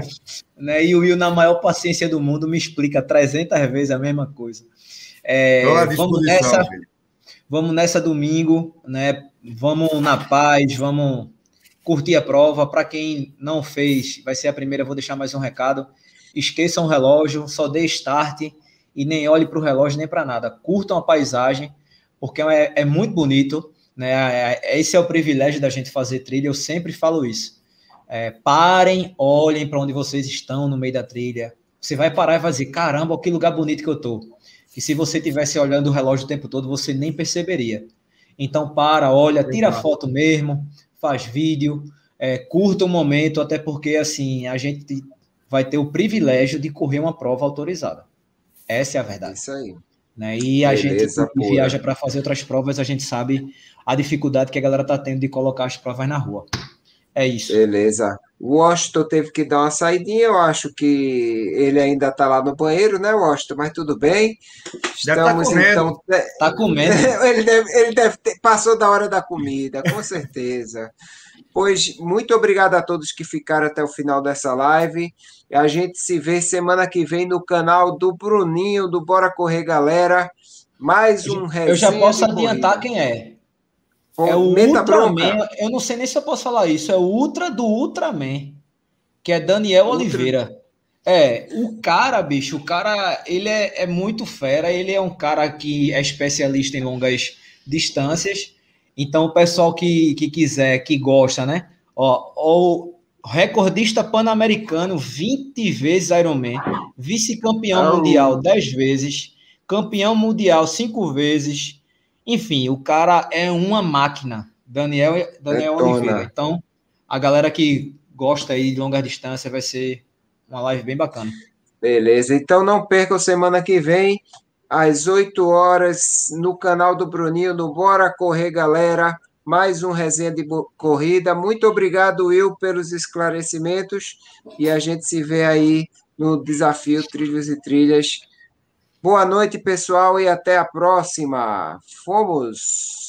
né? E o Will, na maior paciência do mundo, me explica 300 vezes a mesma coisa. É, vamos nessa, vamos nessa domingo, né? Vamos na paz, vamos curtir a prova. Para quem não fez, vai ser a primeira, vou deixar mais um recado. Esqueçam o relógio, só dê start e nem olhe para o relógio nem para nada. Curtam a paisagem, porque é, é muito bonito. Né? É, esse é o privilégio da gente fazer trilha, eu sempre falo isso. É, parem, olhem para onde vocês estão no meio da trilha. Você vai parar e vai dizer: caramba, que lugar bonito que eu tô. Que se você tivesse olhando o relógio o tempo todo, você nem perceberia. Então, para, olha, tira foto mesmo, faz vídeo, é, curta o momento, até porque, assim, a gente vai ter o privilégio de correr uma prova autorizada. Essa é a verdade. Isso aí. Né? E a Beleza, gente que viaja para fazer outras provas, a gente sabe a dificuldade que a galera está tendo de colocar as provas na rua. É isso. Beleza. O Washington teve que dar uma saidinha, eu acho que ele ainda está lá no banheiro, né, Washington? Mas tudo bem. Já tá Estamos tá comendo. então. Tá comendo. ele deve, ele deve ter, passou da hora da comida, com *laughs* certeza. Pois muito obrigado a todos que ficaram até o final dessa live. A gente se vê semana que vem no canal do Bruninho, do Bora Correr Galera. Mais um Eu já posso adiantar quem é. É o Ultraman. Eu não sei nem se eu posso falar isso. É o Ultra do Ultraman, que é Daniel Ultra. Oliveira. É, o cara, bicho, o cara, ele é, é muito fera. Ele é um cara que é especialista em longas distâncias. Então, o pessoal que, que quiser, que gosta, né? Ó, o recordista pan-americano, 20 vezes Ironman, vice-campeão oh. mundial 10 vezes, campeão mundial 5 vezes. Enfim, o cara é uma máquina. Daniel, Daniel Oliveira. Então, a galera que gosta aí de longa distância vai ser uma live bem bacana. Beleza, então não percam semana que vem às 8 horas, no canal do Bruninho, no Bora Correr Galera, mais um resenha de corrida. Muito obrigado, Will, pelos esclarecimentos e a gente se vê aí no desafio Trilhos e Trilhas. Boa noite, pessoal, e até a próxima. Fomos!